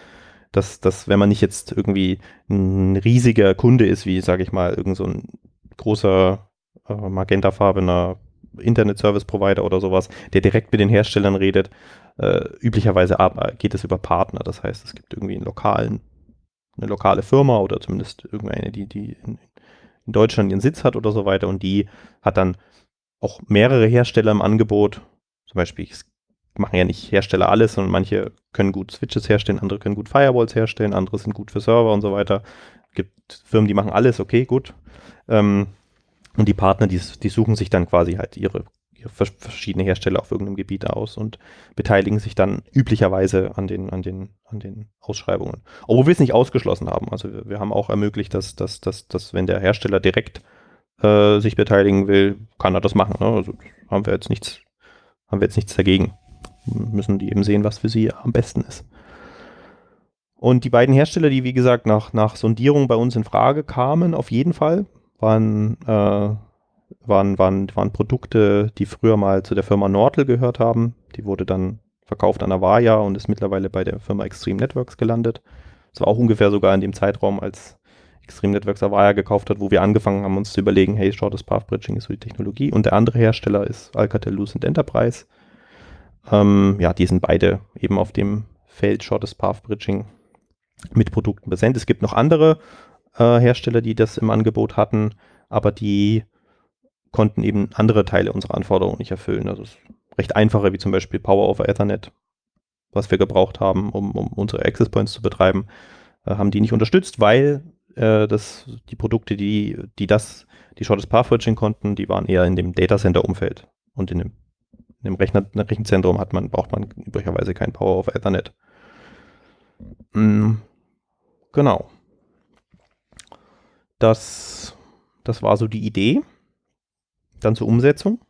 dass, dass wenn man nicht jetzt irgendwie ein riesiger Kunde ist, wie sage ich mal, irgend so ein großer äh, magentafarbener Internet-Service-Provider oder sowas, der direkt mit den Herstellern redet, äh, üblicherweise geht es über Partner. Das heißt, es gibt irgendwie einen lokalen, eine lokale Firma oder zumindest irgendeine, die, die in, in Deutschland ihren Sitz hat oder so weiter und die hat dann auch mehrere Hersteller im Angebot. Zum Beispiel machen ja nicht Hersteller alles, sondern manche können gut Switches herstellen, andere können gut Firewalls herstellen, andere sind gut für Server und so weiter. Es gibt Firmen, die machen alles, okay, gut. Ähm, und die Partner, die, die suchen sich dann quasi halt ihre verschiedene Hersteller auf irgendeinem Gebiet aus und beteiligen sich dann üblicherweise an den, an den, an den Ausschreibungen. Obwohl wir es nicht ausgeschlossen haben. Also wir, wir haben auch ermöglicht, dass, dass, dass, dass wenn der Hersteller direkt äh, sich beteiligen will, kann er das machen. Ne? Also haben wir jetzt nichts, haben wir jetzt nichts dagegen. Müssen die eben sehen, was für sie am besten ist. Und die beiden Hersteller, die wie gesagt nach, nach Sondierung bei uns in Frage kamen, auf jeden Fall, waren äh, waren, waren, waren Produkte, die früher mal zu der Firma Nortel gehört haben. Die wurde dann verkauft an Avaya und ist mittlerweile bei der Firma Extreme Networks gelandet. Das war auch ungefähr sogar in dem Zeitraum, als Extreme Networks Avaya gekauft hat, wo wir angefangen haben, uns zu überlegen, hey, Shortest Path Bridging ist so die Technologie. Und der andere Hersteller ist Alcatel Lucent Enterprise. Ähm, ja, die sind beide eben auf dem Feld Shortest Path Bridging mit Produkten präsent. Es gibt noch andere äh, Hersteller, die das im Angebot hatten, aber die konnten eben andere Teile unserer Anforderungen nicht erfüllen. Also recht einfache, wie zum Beispiel Power over Ethernet, was wir gebraucht haben, um, um unsere Access Points zu betreiben, äh, haben die nicht unterstützt, weil äh, das, die Produkte, die, die das, die Shortest Path Switching konnten, die waren eher in dem Data Center Umfeld und in dem, in dem Rechner, Rechenzentrum hat man, braucht man üblicherweise kein Power over Ethernet. Mhm. Genau. Das, das war so die Idee dann zur Umsetzung.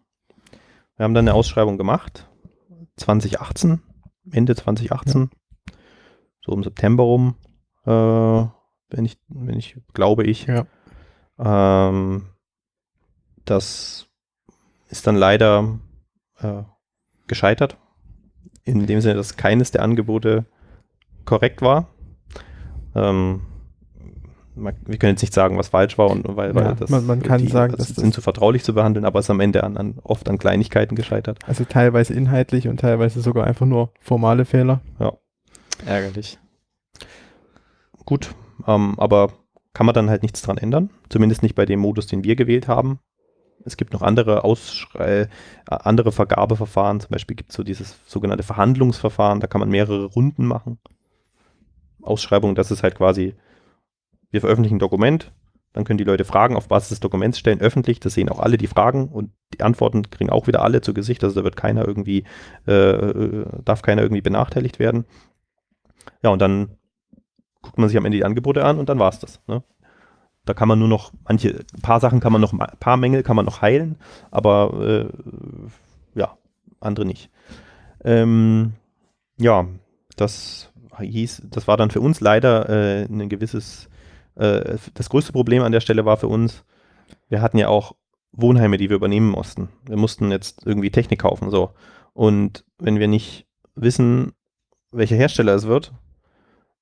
Wir haben dann eine Ausschreibung gemacht, 2018, Ende 2018, ja. so im September rum, äh, wenn ich, wenn ich glaube ich. Ja. Ähm, das ist dann leider äh, gescheitert, in dem Sinne, dass keines der Angebote korrekt war. Ähm, wir können jetzt nicht sagen, was falsch war und weil, weil das man, man kann die, sagen, das sind zu vertraulich zu behandeln, aber es ist am Ende an, an, oft an Kleinigkeiten gescheitert. Also teilweise inhaltlich und teilweise sogar einfach nur formale Fehler. Ja. Ärgerlich. Gut, ähm, aber kann man dann halt nichts dran ändern. Zumindest nicht bei dem Modus, den wir gewählt haben. Es gibt noch andere, Ausschrei äh, andere Vergabeverfahren. Zum Beispiel gibt es so dieses sogenannte Verhandlungsverfahren. Da kann man mehrere Runden machen. Ausschreibung, das ist halt quasi wir veröffentlichen ein Dokument, dann können die Leute Fragen auf Basis des Dokuments stellen, öffentlich, das sehen auch alle die Fragen und die Antworten kriegen auch wieder alle zu Gesicht, also da wird keiner irgendwie, äh, äh, darf keiner irgendwie benachteiligt werden. Ja, und dann guckt man sich am Ende die Angebote an und dann war es das. Ne? Da kann man nur noch, manche, paar Sachen kann man noch, ein paar Mängel kann man noch heilen, aber äh, ja, andere nicht. Ähm, ja, das hieß, das war dann für uns leider äh, ein gewisses äh, das größte Problem an der Stelle war für uns, wir hatten ja auch Wohnheime, die wir übernehmen mussten. Wir mussten jetzt irgendwie Technik kaufen, so. Und wenn wir nicht wissen, welcher Hersteller es wird,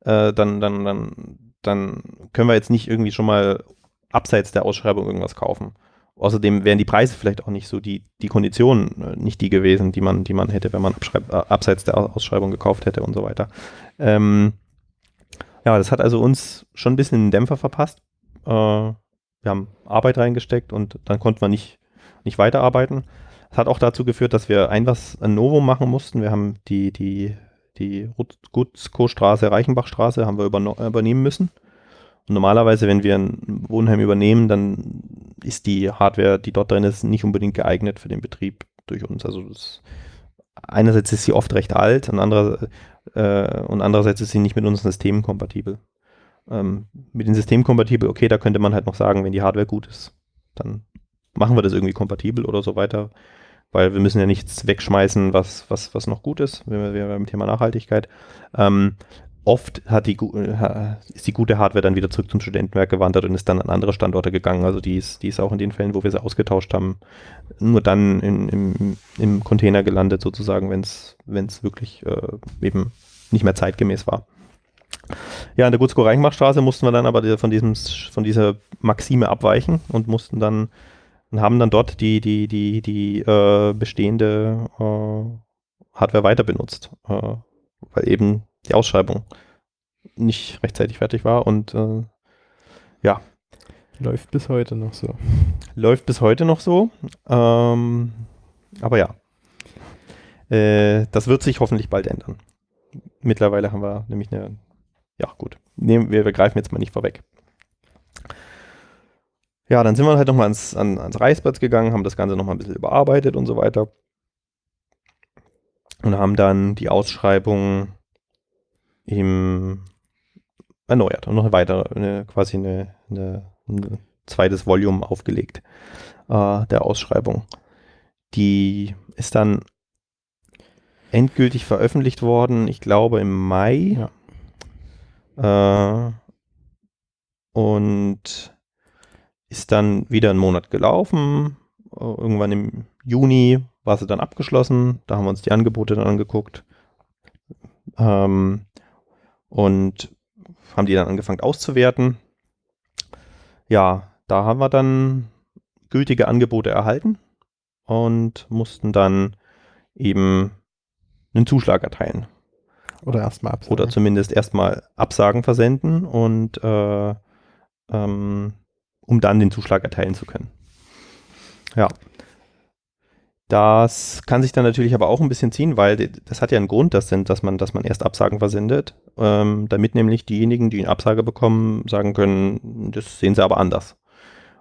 äh, dann, dann, dann, dann können wir jetzt nicht irgendwie schon mal abseits der Ausschreibung irgendwas kaufen. Außerdem wären die Preise vielleicht auch nicht so die, die Konditionen äh, nicht die gewesen, die man, die man hätte, wenn man äh, abseits der Ausschreibung gekauft hätte und so weiter. Ähm, ja, das hat also uns schon ein bisschen einen Dämpfer verpasst. Äh, wir haben Arbeit reingesteckt und dann konnten wir nicht, nicht weiterarbeiten. Das hat auch dazu geführt, dass wir ein was ein Novum machen mussten. Wir haben die, die, die Gutzko-Straße, Reichenbachstraße haben wir übernehmen müssen. Und normalerweise, wenn wir ein Wohnheim übernehmen, dann ist die Hardware, die dort drin ist, nicht unbedingt geeignet für den Betrieb durch uns. Also das, einerseits ist sie oft recht alt und, andere, äh, und andererseits ist sie nicht mit unseren Systemen kompatibel. Ähm, mit den Systemen kompatibel, okay, da könnte man halt noch sagen, wenn die Hardware gut ist, dann machen wir das irgendwie kompatibel oder so weiter, weil wir müssen ja nichts wegschmeißen, was, was, was noch gut ist, wenn wir, beim Thema Nachhaltigkeit. Ähm, oft hat die, äh, ist die gute Hardware dann wieder zurück zum Studentenwerk gewandert und ist dann an andere Standorte gegangen. Also die ist, die ist auch in den Fällen, wo wir sie ausgetauscht haben, nur dann in, im, im Container gelandet, sozusagen, wenn es wirklich äh, eben nicht mehr zeitgemäß war. Ja, an der Gutzko-Reichenbachstraße mussten wir dann aber von, diesem, von dieser Maxime abweichen und mussten dann und haben dann dort die, die, die, die äh, bestehende äh, Hardware weiter benutzt, äh, weil eben die Ausschreibung nicht rechtzeitig fertig war und äh, ja. Läuft bis heute noch so. Läuft bis heute noch so. Ähm, aber ja. Äh, das wird sich hoffentlich bald ändern. Mittlerweile haben wir nämlich eine. Ja, gut. Nehmen, wir, wir greifen jetzt mal nicht vorweg. Ja, dann sind wir halt nochmal ans, an, ans Reichsplatz gegangen, haben das Ganze nochmal ein bisschen überarbeitet und so weiter. Und haben dann die Ausschreibung im erneuert und noch weiter, eine, quasi eine, eine, ein zweites Volume aufgelegt äh, der Ausschreibung. Die ist dann endgültig veröffentlicht worden, ich glaube im Mai. Ja. Äh, und ist dann wieder einen Monat gelaufen. Irgendwann im Juni war sie dann abgeschlossen. Da haben wir uns die Angebote dann angeguckt. Ähm, und haben die dann angefangen auszuwerten. Ja, da haben wir dann gültige Angebote erhalten und mussten dann eben einen Zuschlag erteilen. Oder erstmal absagen. Oder zumindest erstmal Absagen versenden und äh, ähm, um dann den Zuschlag erteilen zu können. Ja. Das kann sich dann natürlich aber auch ein bisschen ziehen, weil das hat ja einen Grund, dass, dass, man, dass man erst Absagen versendet, ähm, damit nämlich diejenigen, die eine Absage bekommen, sagen können, das sehen sie aber anders.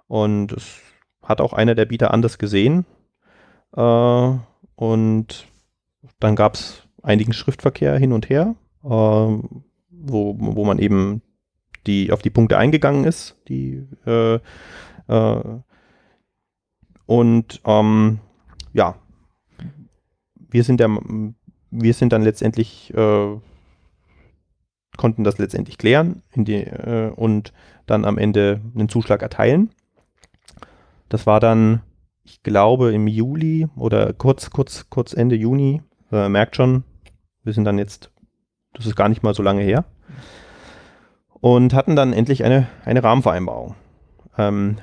Und es hat auch einer der Bieter anders gesehen. Äh, und dann gab es einigen Schriftverkehr hin und her, äh, wo, wo man eben die, auf die Punkte eingegangen ist, die äh, äh und ähm, ja, wir sind der, wir sind dann letztendlich, äh, konnten das letztendlich klären die, äh, und dann am Ende einen Zuschlag erteilen. Das war dann, ich glaube, im Juli oder kurz, kurz, kurz Ende Juni. Äh, merkt schon, wir sind dann jetzt, das ist gar nicht mal so lange her. Und hatten dann endlich eine, eine Rahmenvereinbarung. Ähm,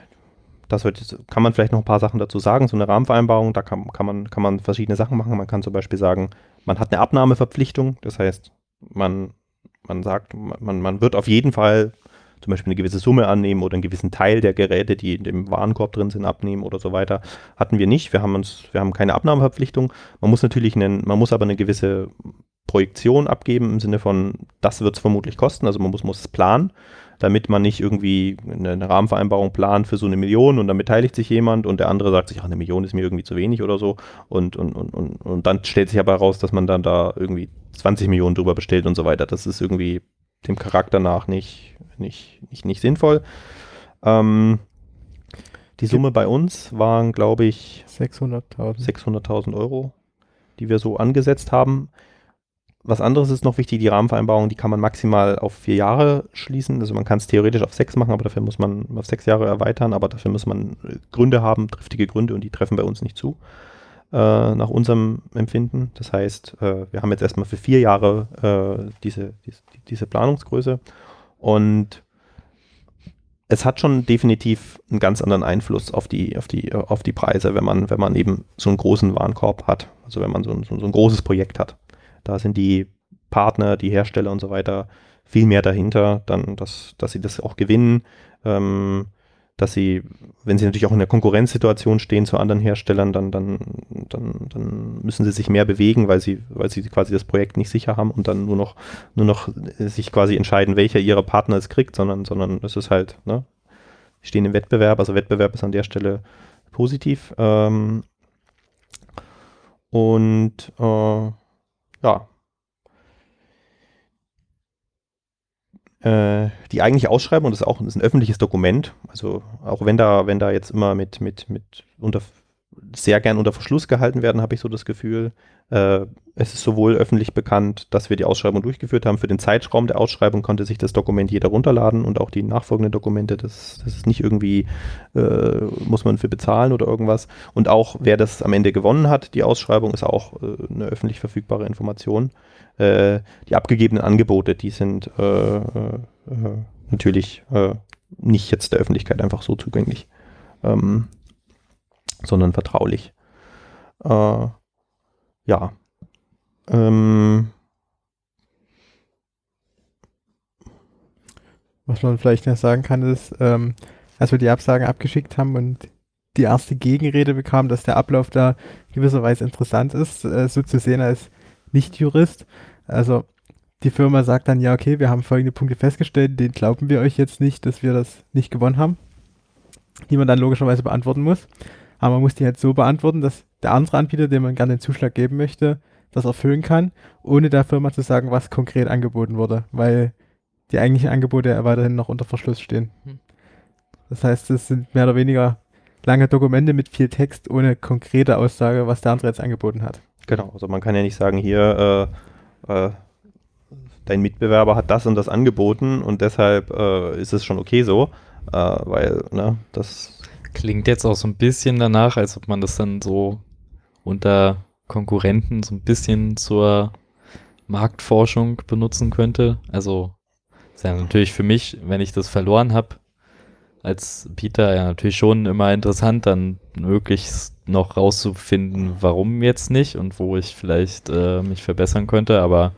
das wird, kann man vielleicht noch ein paar Sachen dazu sagen. So eine Rahmenvereinbarung, da kann, kann, man, kann man verschiedene Sachen machen. Man kann zum Beispiel sagen, man hat eine Abnahmeverpflichtung. Das heißt, man, man sagt, man, man wird auf jeden Fall zum Beispiel eine gewisse Summe annehmen oder einen gewissen Teil der Geräte, die in dem Warenkorb drin sind, abnehmen oder so weiter. Hatten wir nicht. Wir haben uns, wir haben keine Abnahmeverpflichtung. Man muss natürlich einen, man muss aber eine gewisse Projektion abgeben im Sinne von, das wird es vermutlich kosten. Also man muss, muss es planen damit man nicht irgendwie eine Rahmenvereinbarung plant für so eine Million und dann beteiligt sich jemand und der andere sagt sich, ach, eine Million ist mir irgendwie zu wenig oder so. Und, und, und, und, und dann stellt sich aber heraus, dass man dann da irgendwie 20 Millionen drüber bestellt und so weiter. Das ist irgendwie dem Charakter nach nicht, nicht, nicht, nicht sinnvoll. Ähm, die Summe bei uns waren, glaube ich, 600.000 600.000 Euro, die wir so angesetzt haben. Was anderes ist noch wichtig, die Rahmenvereinbarung, die kann man maximal auf vier Jahre schließen. Also man kann es theoretisch auf sechs machen, aber dafür muss man auf sechs Jahre erweitern, aber dafür muss man äh, Gründe haben, triftige Gründe und die treffen bei uns nicht zu, äh, nach unserem Empfinden. Das heißt, äh, wir haben jetzt erstmal für vier Jahre äh, diese, diese, diese Planungsgröße und es hat schon definitiv einen ganz anderen Einfluss auf die, auf die, auf die Preise, wenn man, wenn man eben so einen großen Warenkorb hat, also wenn man so ein, so ein großes Projekt hat. Da sind die Partner, die Hersteller und so weiter viel mehr dahinter, dann, dass, dass sie das auch gewinnen, ähm, dass sie, wenn sie natürlich auch in der Konkurrenzsituation stehen zu anderen Herstellern, dann, dann, dann, dann müssen sie sich mehr bewegen, weil sie, weil sie quasi das Projekt nicht sicher haben und dann nur noch, nur noch sich quasi entscheiden, welcher ihrer Partner es kriegt, sondern, sondern es ist halt, ne, sie stehen im Wettbewerb, also Wettbewerb ist an der Stelle positiv. Ähm, und äh, ja. Äh, die eigentliche Ausschreibung, das ist auch ist ein öffentliches Dokument. Also auch wenn da, wenn da jetzt immer mit, mit, mit unter sehr gern unter Verschluss gehalten werden, habe ich so das Gefühl. Äh, es ist sowohl öffentlich bekannt, dass wir die Ausschreibung durchgeführt haben. Für den Zeitraum der Ausschreibung konnte sich das Dokument jeder runterladen und auch die nachfolgenden Dokumente. Das, das ist nicht irgendwie, äh, muss man für bezahlen oder irgendwas. Und auch wer das am Ende gewonnen hat, die Ausschreibung, ist auch äh, eine öffentlich verfügbare Information. Äh, die abgegebenen Angebote, die sind äh, äh, natürlich nicht jetzt der Öffentlichkeit einfach so zugänglich. Ähm, sondern vertraulich. Äh, ja. Ähm, Was man vielleicht noch sagen kann, ist, ähm, als wir die Absagen abgeschickt haben und die erste Gegenrede bekamen, dass der Ablauf da gewisserweise interessant ist, äh, so zu sehen als Nicht-Jurist. Also die Firma sagt dann, ja, okay, wir haben folgende Punkte festgestellt, den glauben wir euch jetzt nicht, dass wir das nicht gewonnen haben, die man dann logischerweise beantworten muss. Aber man muss die halt so beantworten, dass der andere Anbieter, dem man gerne den Zuschlag geben möchte, das erfüllen kann, ohne der Firma zu sagen, was konkret angeboten wurde, weil die eigentlichen Angebote ja weiterhin noch unter Verschluss stehen. Hm. Das heißt, es sind mehr oder weniger lange Dokumente mit viel Text ohne konkrete Aussage, was der andere jetzt angeboten hat. Genau, also man kann ja nicht sagen, hier, äh, äh, dein Mitbewerber hat das und das angeboten und deshalb äh, ist es schon okay so, äh, weil, ne, das Klingt jetzt auch so ein bisschen danach, als ob man das dann so unter Konkurrenten so ein bisschen zur Marktforschung benutzen könnte. Also ist ja natürlich für mich, wenn ich das verloren habe, als Peter ja natürlich schon immer interessant, dann möglichst noch rauszufinden, warum jetzt nicht und wo ich vielleicht äh, mich verbessern könnte, aber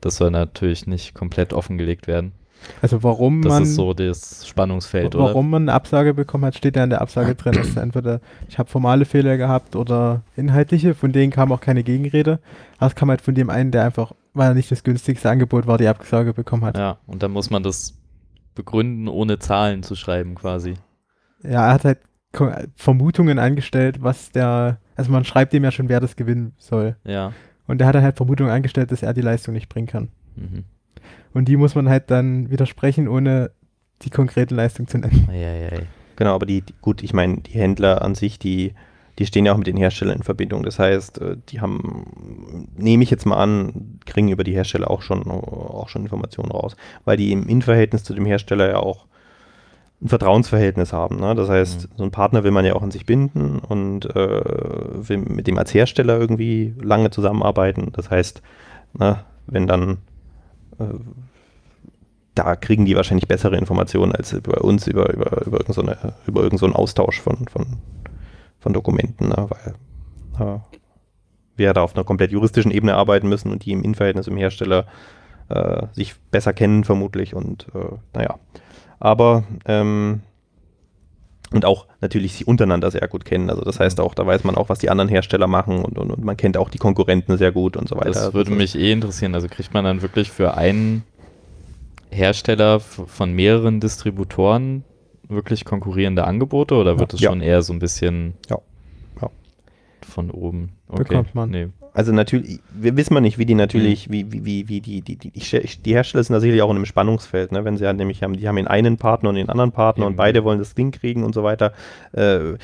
das soll natürlich nicht komplett offengelegt werden. Also warum Das man ist so das Spannungsfeld, warum man eine Absage bekommen hat, steht ja in der Absage drin. Das ist entweder ich habe formale Fehler gehabt oder inhaltliche, von denen kam auch keine Gegenrede. Aber es kam halt von dem einen, der einfach, weil er nicht das günstigste Angebot war, die Absage bekommen hat. oder? Ja, und dann muss man das begründen, ohne Zahlen zu schreiben quasi. Ja, er hat halt Vermutungen angestellt, was der, also man schreibt dem ja schon, wer das gewinnen soll. Ja. Und der hat dann halt Vermutungen angestellt, dass er die Leistung nicht bringen kann. Mhm. Und die muss man halt dann widersprechen, ohne die konkrete Leistung zu nennen. Eieiei. Genau, aber die, gut, ich meine, die Händler an sich, die, die stehen ja auch mit den Herstellern in Verbindung. Das heißt, äh, die haben, nehme ich jetzt mal an, kriegen über die Hersteller auch schon, auch schon Informationen raus, weil die im Innenverhältnis zu dem Hersteller ja auch ein Vertrauensverhältnis haben. Ne? Das heißt, Mhm. so einen Partner will man ja auch an sich binden und äh, will mit dem als Hersteller irgendwie lange zusammenarbeiten. Das heißt, ne, wenn dann da kriegen die wahrscheinlich bessere Informationen als bei uns über, über, über irgendeinen so irgend so Austausch von, von, von Dokumenten, ne? weil äh, wir da auf einer komplett juristischen Ebene arbeiten müssen und die im Innenverhältnis im Hersteller äh, sich besser kennen vermutlich und äh, naja. Aber ähm, und auch natürlich sie untereinander sehr gut kennen. Also das heißt auch, da weiß man auch, was die anderen Hersteller machen und, und, und man kennt auch die Konkurrenten sehr gut und so weiter. Das würde mich eh interessieren. Also kriegt man dann wirklich für einen Hersteller von mehreren Distributoren wirklich konkurrierende Angebote oder wird es Ja. schon eher so ein bisschen. Ja. Von oben? Okay. Bekommt man. Nee. Also natürlich, wir wissen wir nicht, wie die natürlich, wie, wie, wie, wie die, die, die, die Hersteller sind da sicherlich auch in einem Spannungsfeld, ne? wenn sie halt nämlich haben, die haben den einen Partner und den anderen Partner und Eben. beide wollen das Ding kriegen und so weiter. Äh,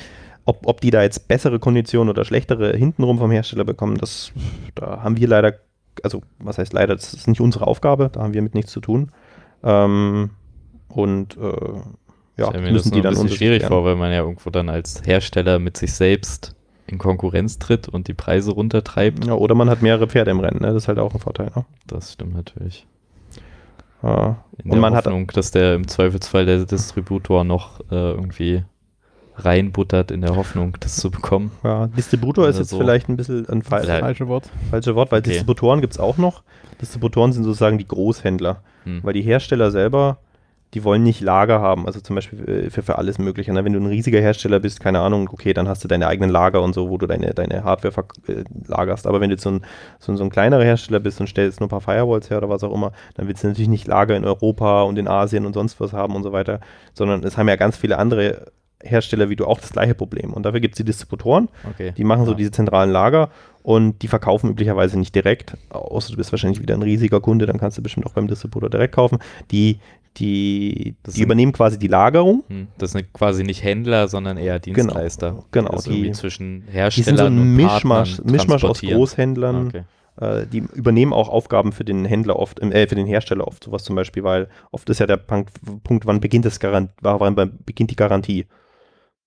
ob, ob die da jetzt bessere Konditionen oder schlechtere hintenrum vom Hersteller bekommen, das, da haben wir leider also was heißt leider, das ist nicht unsere Aufgabe, da haben wir mit nichts zu tun. Ähm, und äh, ja, mir müssen das die dann ein bisschen schwierig vor, weil man ja irgendwo dann als Hersteller mit sich selbst in Konkurrenz tritt und die Preise runtertreibt. Ja, oder man hat mehrere Pferde im Rennen, ne? das ist halt auch ein Vorteil. Ne? Das stimmt natürlich. Ja. In Und der man hat Hoffnung, dass der im Zweifelsfall der Distributor noch äh, irgendwie reinbuttert in der Hoffnung, das zu bekommen. Ja, Distributor ist jetzt so. vielleicht ein bisschen ein Das Fall, Ja. falsche Wort. falsche Wort, weil Okay. Distributoren gibt es auch noch. Distributoren sind sozusagen die Großhändler, Hm. weil die Hersteller selber, die wollen nicht Lager haben, also zum Beispiel äh, für, für alles Mögliche. Ne? Wenn du ein riesiger Hersteller bist, keine Ahnung, okay, dann hast du deine eigenen Lager und so, wo du deine, deine Hardware äh, lagerst. Aber wenn du jetzt so ein, so, ein- so ein kleinerer Hersteller bist und stellst nur ein paar Firewalls her oder was auch immer, dann willst du natürlich nicht Lager in Europa und in Asien und sonst was haben und so weiter, sondern es haben ja ganz viele andere Hersteller wie du auch das gleiche Problem. Und dafür gibt es die Distributoren, Okay. die machen so Ja. diese zentralen Lager und die verkaufen üblicherweise nicht direkt, außer du bist wahrscheinlich wieder ein riesiger Kunde, dann kannst du bestimmt auch beim Distributor direkt kaufen. Die, die, die übernehmen quasi die Lagerung. Hm. Das sind quasi nicht Händler, sondern eher Dienstleister. genau, Das die- irgendwie zwischen Die sind Herstellern so ein Mischmasch, Mischmasch aus. Großhändlern. Ah, okay. Äh, die übernehmen auch Aufgaben für den Händler oft, äh, für den Hersteller oft, sowas zum Beispiel, weil oft ist ja der Punkt, Punkt wann beginnt das Garant, wann beginnt die Garantie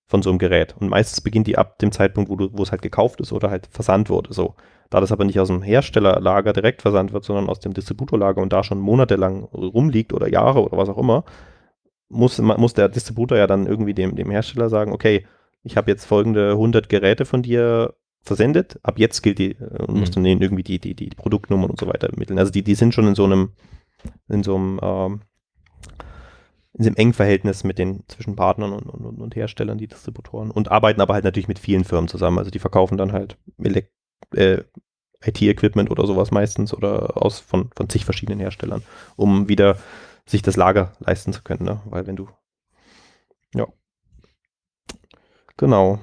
von so einem Gerät. Und meistens beginnt die ab dem Zeitpunkt, wo, du, wo es halt gekauft ist oder halt versandt wurde. So. Da das aber nicht aus dem Herstellerlager direkt versandt wird, sondern aus dem Distributorlager und da schon monatelang rumliegt oder Jahre oder was auch immer, muss, muss der Distributor ja dann irgendwie dem, dem Hersteller sagen, okay, ich habe jetzt folgende 100 Geräte von dir versendet, ab jetzt gilt die, äh, und musst Mhm. du denen irgendwie die, die, die Produktnummern und so weiter ermitteln. Also die, die sind schon in so einem, in so einem, ähm, in diesem engen Verhältnis mit den zwischen Partnern und, und, und- Herstellern, die Distributoren, und arbeiten aber halt natürlich mit vielen Firmen zusammen. Also die verkaufen dann halt äh, IT-Equipment oder sowas meistens oder aus von, von zig verschiedenen Herstellern, um wieder sich das Lager leisten zu können, ne? Weil wenn du ja. Genau.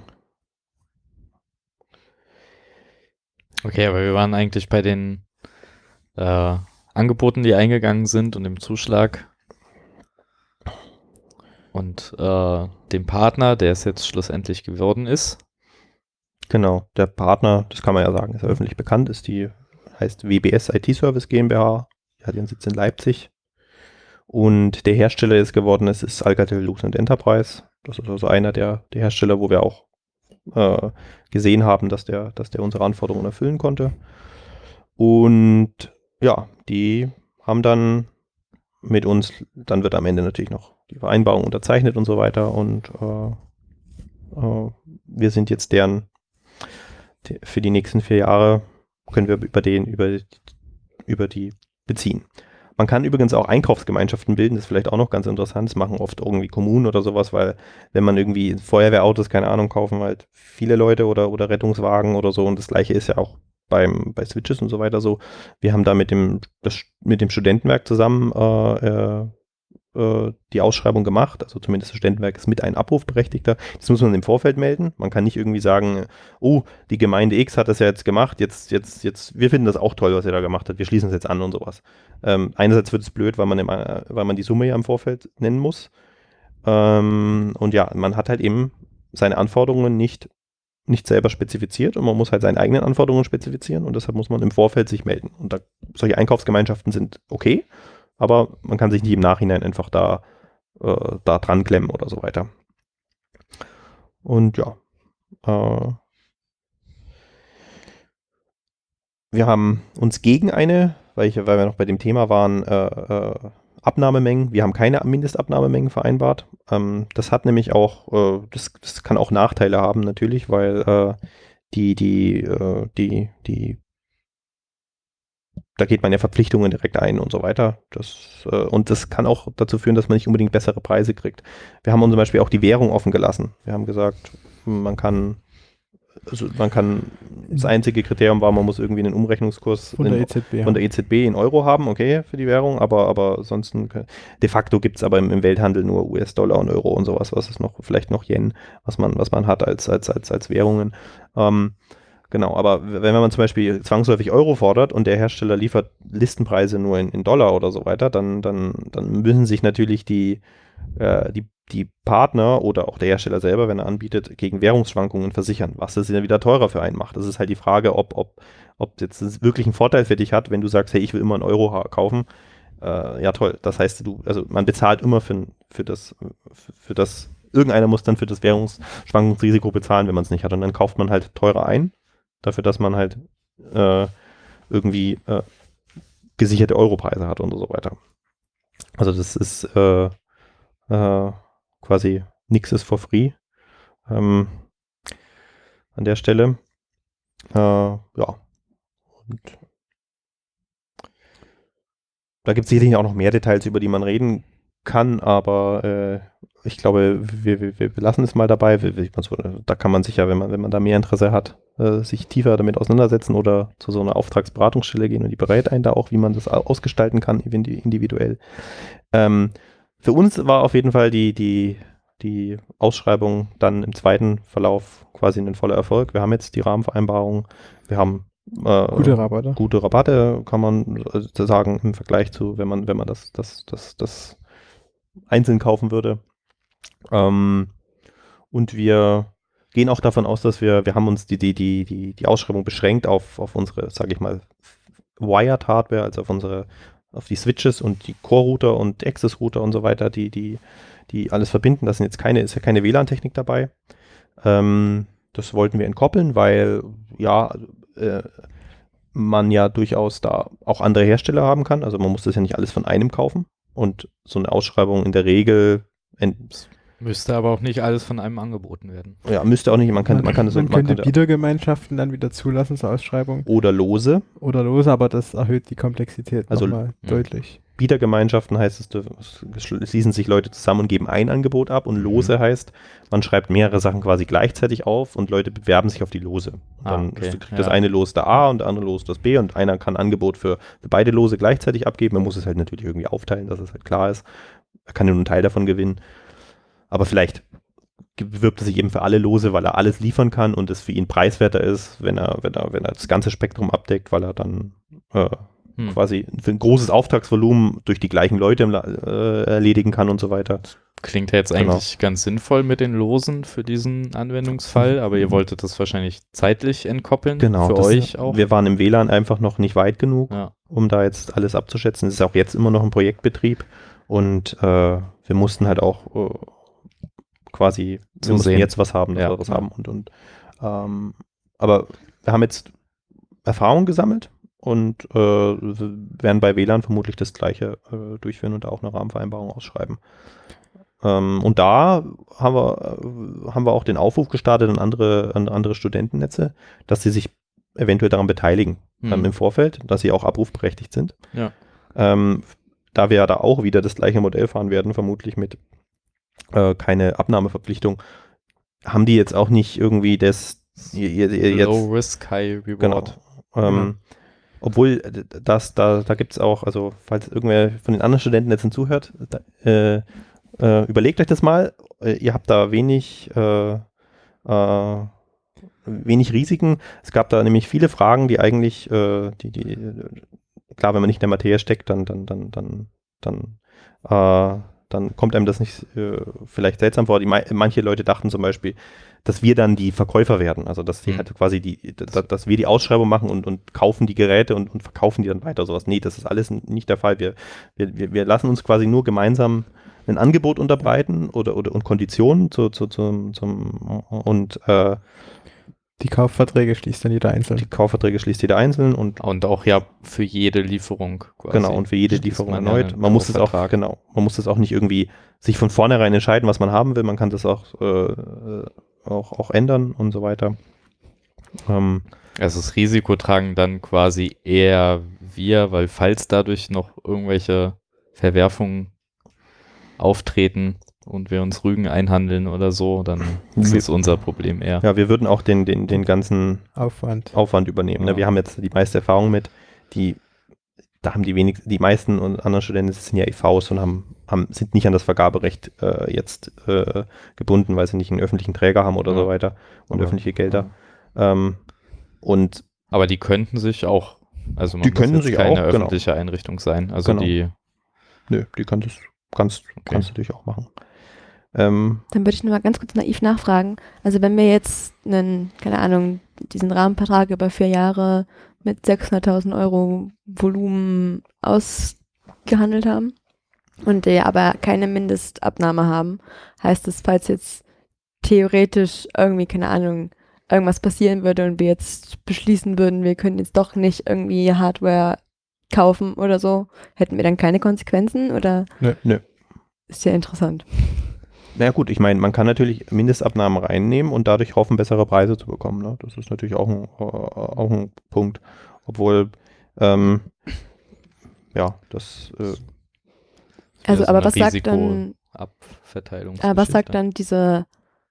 Okay, aber wir waren eigentlich bei den äh, Angeboten, die eingegangen sind und dem Zuschlag. Und äh, dem Partner, der es jetzt schlussendlich geworden ist. Genau, der Partner, das kann man ja sagen, ist ja öffentlich bekannt, ist die, heißt WBS IT Service GmbH, die hat ihren Sitz in Leipzig. Und der Hersteller, der es geworden ist, ist Alcatel Lucent Enterprise. Das ist also einer der, der Hersteller, wo wir auch äh, gesehen haben, dass der, dass der unsere Anforderungen erfüllen konnte. Und ja, die haben dann mit uns, dann wird am Ende natürlich noch die Vereinbarung unterzeichnet und so weiter. Und äh, äh, wir sind jetzt deren die- für die nächsten vier Jahre können wir über den, über, über die beziehen. Man kann übrigens auch Einkaufsgemeinschaften bilden, das ist vielleicht auch noch ganz interessant. Das machen oft irgendwie Kommunen oder sowas, weil wenn man irgendwie Feuerwehrautos, keine Ahnung, kaufen halt viele Leute oder, oder Rettungswagen oder so. Und das gleiche ist ja auch beim, bei Switches und so weiter so. Wir haben da mit dem, das, mit dem Studentenwerk zusammen äh, äh, die Ausschreibung gemacht. Also zumindest das Studentenwerk ist mit ein Abrufberechtigter. Das muss man im Vorfeld melden. Man kann nicht irgendwie sagen, oh, die Gemeinde X hat das ja jetzt gemacht, jetzt, jetzt, jetzt, wir finden das auch toll, was ihr da gemacht habt, wir schließen es jetzt an und sowas. Ähm, einerseits wird es blöd, weil man, im, äh, weil man die Summe ja im Vorfeld nennen muss. Ähm, und ja, man hat halt eben seine Anforderungen nicht, nicht selber spezifiziert und man muss halt seine eigenen Anforderungen spezifizieren und deshalb muss man im Vorfeld sich melden. Und da, solche Einkaufsgemeinschaften sind okay, aber man kann sich nicht im Nachhinein einfach da, äh, da dran klemmen oder so weiter. Und ja, äh, wir haben uns gegen eine, weil, ich, weil wir noch bei dem Thema waren, äh, äh, Abnahmemengen, wir haben keine Mindestabnahmemengen vereinbart. Ähm, das hat nämlich auch, äh, das, das kann auch Nachteile haben natürlich, weil äh, die, die, äh, die, die, da geht man ja Verpflichtungen direkt ein und so weiter. Das, äh, und das kann auch dazu führen, dass man nicht unbedingt bessere Preise kriegt. Wir haben uns zum Beispiel auch die Währung offen gelassen. Wir haben gesagt, man kann, also man kann, das einzige Kriterium war, man muss irgendwie einen Umrechnungskurs Von der in, EZB. von der EZB in Euro haben, okay, für die Währung, aber, aber ansonsten, de facto gibt es aber im, im Welthandel nur US-Dollar und Euro und sowas, was ist noch, vielleicht noch Yen, was man, was man hat als, als, als, als Währungen. Ähm, genau, aber wenn man zum Beispiel zwangsläufig Euro fordert und der Hersteller liefert Listenpreise nur in, in Dollar oder so weiter, dann, dann, dann müssen sich natürlich die, äh, die die Partner oder auch der Hersteller selber, wenn er anbietet, gegen Währungsschwankungen versichern, was das dann wieder teurer für einen macht. Das ist halt die Frage, ob, ob, ob jetzt wirklich einen Vorteil für dich hat, wenn du sagst, hey, ich will immer einen Euro kaufen. Äh, ja, toll. Das heißt, du, also man bezahlt immer für, für das, für, für das, irgendeiner muss dann für das Währungsschwankungsrisiko bezahlen, wenn man es nicht hat. Und dann kauft man halt teurer ein, dafür, dass man halt äh, irgendwie äh, gesicherte Europreise hat und so weiter. Also das ist äh, äh, quasi nix ist for free ähm, an der Stelle. Äh, ja. Und da gibt es sicherlich auch noch mehr Details, über die man reden kann, aber äh, ich glaube, wir, wir, wir belassen es mal dabei. Wir, wir, so, da kann man sicher, wenn man, wenn man da mehr Interesse hat, äh, sich tiefer damit auseinandersetzen oder zu so einer Auftragsberatungsstelle gehen und die berät einen da auch, wie man das au- ausgestalten kann, indi- individuell. Ähm, für uns war auf jeden Fall die, die, die Ausschreibung dann im zweiten Verlauf quasi ein voller Erfolg. Wir haben jetzt die Rahmenvereinbarung, wir haben äh, Gute Rabatte. gute Rabatte, kann man äh, sagen, im Vergleich zu, wenn man, wenn man das, das, das, das einzeln kaufen würde. Ähm, und wir gehen auch davon aus, dass wir, wir haben uns die, die, die, die, die Ausschreibung beschränkt auf, auf unsere, sage ich mal, Wired Hardware, also auf unsere, auf die Switches und die Core-Router und Access-Router und so weiter, die, die, die alles verbinden. Das sind jetzt keine, ist ja keine WLAN-Technik dabei. Ähm, das wollten wir entkoppeln, weil ja, äh, man ja durchaus da auch andere Hersteller haben kann. Also man muss das ja nicht alles von einem kaufen. Und so eine Ausschreibung in der Regel Müsste aber auch nicht alles von einem angeboten werden. ja, müsste auch nicht, man kann, man kann, so, man man könnte Bietergemeinschaften dann wieder zulassen zur Ausschreibung oder lose. oder los, aber das erhöht die Komplexität Also, nochmal ja. deutlich. Bietergemeinschaften heißt es, es schließen sich Leute zusammen und geben ein Angebot ab und Lose heißt, man schreibt mehrere Sachen quasi gleichzeitig auf und Leute bewerben sich auf die Lose. Und Ah, dann okay, kriegt ja. das eine Los der A und der andere Los das B und einer kann Angebot für, für beide Lose gleichzeitig abgeben. Man muss es halt natürlich irgendwie aufteilen, dass es halt klar ist. Er kann nur einen Teil davon gewinnen. Aber vielleicht bewirbt er sich eben für alle Lose, weil er alles liefern kann und es für ihn preiswerter ist, wenn er, wenn er, wenn er das ganze Spektrum abdeckt, weil er dann äh, Hm. quasi für ein großes Auftragsvolumen durch die gleichen Leute äh, erledigen kann und so weiter. Klingt ja jetzt Genau. eigentlich ganz sinnvoll mit den Losen für diesen Anwendungsfall, aber ihr wolltet das wahrscheinlich zeitlich entkoppeln. Für Genau, das- euch auch. Wir waren im WLAN einfach noch nicht weit genug, ja. um da jetzt alles abzuschätzen. Es ist auch jetzt immer noch ein Projektbetrieb und äh, wir mussten halt auch äh, quasi, wir Zum mussten Sehen. jetzt was haben, dass Ja. wir was haben und, und ähm, aber wir haben jetzt Erfahrung gesammelt und äh, wir werden bei WLAN vermutlich das gleiche äh, durchführen und da auch eine Rahmenvereinbarung ausschreiben. Ähm, und da haben wir, äh, haben wir auch den Aufruf gestartet an andere, an andere Studentennetze, dass sie sich eventuell daran beteiligen Hm. ähm, im Vorfeld, dass sie auch abrufberechtigt sind. Ja. Ähm, da wir ja da auch wieder das gleiche Modell fahren werden, vermutlich mit äh, keine Abnahmeverpflichtung, haben die jetzt auch nicht irgendwie das jetzt Low Risk, High Reward. Genau. Ähm, Obwohl, äh, das, da, da gibt es auch, also falls irgendwer von den anderen Studenten jetzt zuhört, da, äh, äh, überlegt euch das mal. Äh, ihr habt da wenig, äh, äh, wenig Risiken. Es gab da nämlich viele Fragen, die eigentlich, die, die, klar, wenn man nicht in der Materie steckt, dann, dann, dann, dann, dann, äh, dann kommt einem das nicht äh, vielleicht seltsam vor. Die, manche Leute dachten zum Beispiel, dass wir dann die Verkäufer werden. Also dass die Hm. halt quasi die, dass, dass wir die Ausschreibung machen und, und kaufen die Geräte und, und verkaufen die dann weiter. Sowas. Nee, das ist alles nicht der Fall. Wir, wir, wir- wir lassen uns quasi nur gemeinsam ein Angebot unterbreiten oder, oder und Konditionen zu, zu, zum, zum und äh, Die Kaufverträge schließt dann jeder einzeln. die Kaufverträge schließt jeder einzeln und Und auch ja für jede Lieferung quasi. Genau, und für jede Lieferung man erneut. Man muss es auch, genau, man muss es auch nicht irgendwie sich von vornherein entscheiden, was man haben will. Man kann das auch, äh, äh, auch, auch ändern und so weiter. Ähm, Also das Risiko tragen dann quasi eher wir, weil falls dadurch noch irgendwelche Verwerfungen auftreten und wir uns Rügen einhandeln oder so, dann ist es unser Problem eher. ja, wir würden auch den, den, den ganzen Aufwand. Aufwand übernehmen. Ja. Ne? Wir haben jetzt die meiste Erfahrung mit, die, da haben die wenig, die meisten und anderen Studenten sind ja EVs und haben, haben, sind nicht an das Vergaberecht äh, jetzt äh, gebunden, weil sie nicht einen öffentlichen Träger haben oder Ja. so weiter und Aber- öffentliche Gelder. Ähm, und Aber die könnten sich auch, also man Die können sich keine auch, genau. öffentliche Einrichtung sein. Also Genau. die, nö, die kann das, kannst, kannst du natürlich auch machen. Ähm, Dann würde ich nur mal ganz kurz naiv nachfragen. Also wenn wir jetzt einen, keine Ahnung, diesen Rahmenvertrag über vier Jahre mit 600.000 Euro Volumen ausgehandelt haben und wir aber keine Mindestabnahme haben, heißt es, falls jetzt theoretisch irgendwie, keine Ahnung, irgendwas passieren würde und wir jetzt beschließen würden, wir können jetzt doch nicht irgendwie Hardware kaufen oder so, hätten wir dann keine Konsequenzen oder nö. ist ja interessant. Na gut, ich meine, man kann natürlich Mindestabnahmen reinnehmen und dadurch hoffen, bessere Preise zu bekommen. Ne? Das ist natürlich auch ein, äh, auch ein Punkt. Obwohl, ähm, ja, das, äh, Also, so aber was sagt dann, Abverteilung. äh, was sagt dann diese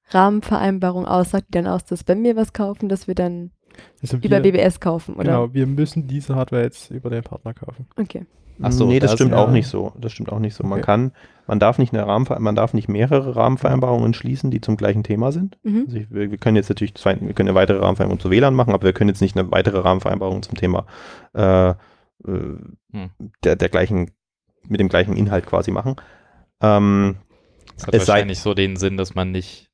Rahmenvereinbarung aus? Sagt die dann aus, dass wenn wir was kaufen, dass wir dann Also über wir, BBS kaufen, oder? Genau, wir müssen diese Hardware jetzt über den Partner kaufen. Okay. Ach so, nee, das das- stimmt ja. auch nicht so. Das stimmt auch nicht so. Man Okay. kann, man darf nicht eine Rahmenver man darf nicht mehrere Rahmenvereinbarungen schließen, die zum gleichen Thema sind. Mhm. Also ich, wir, wir können jetzt natürlich zwei, wir können eine weitere Rahmenvereinbarung zu WLAN machen, aber wir können jetzt nicht eine weitere Rahmenvereinbarung zum Thema äh, äh, Hm. der, der gleichen, mit dem gleichen Inhalt quasi machen. Ähm, Das hat Es sei- wahrscheinlich so den Sinn, dass man nicht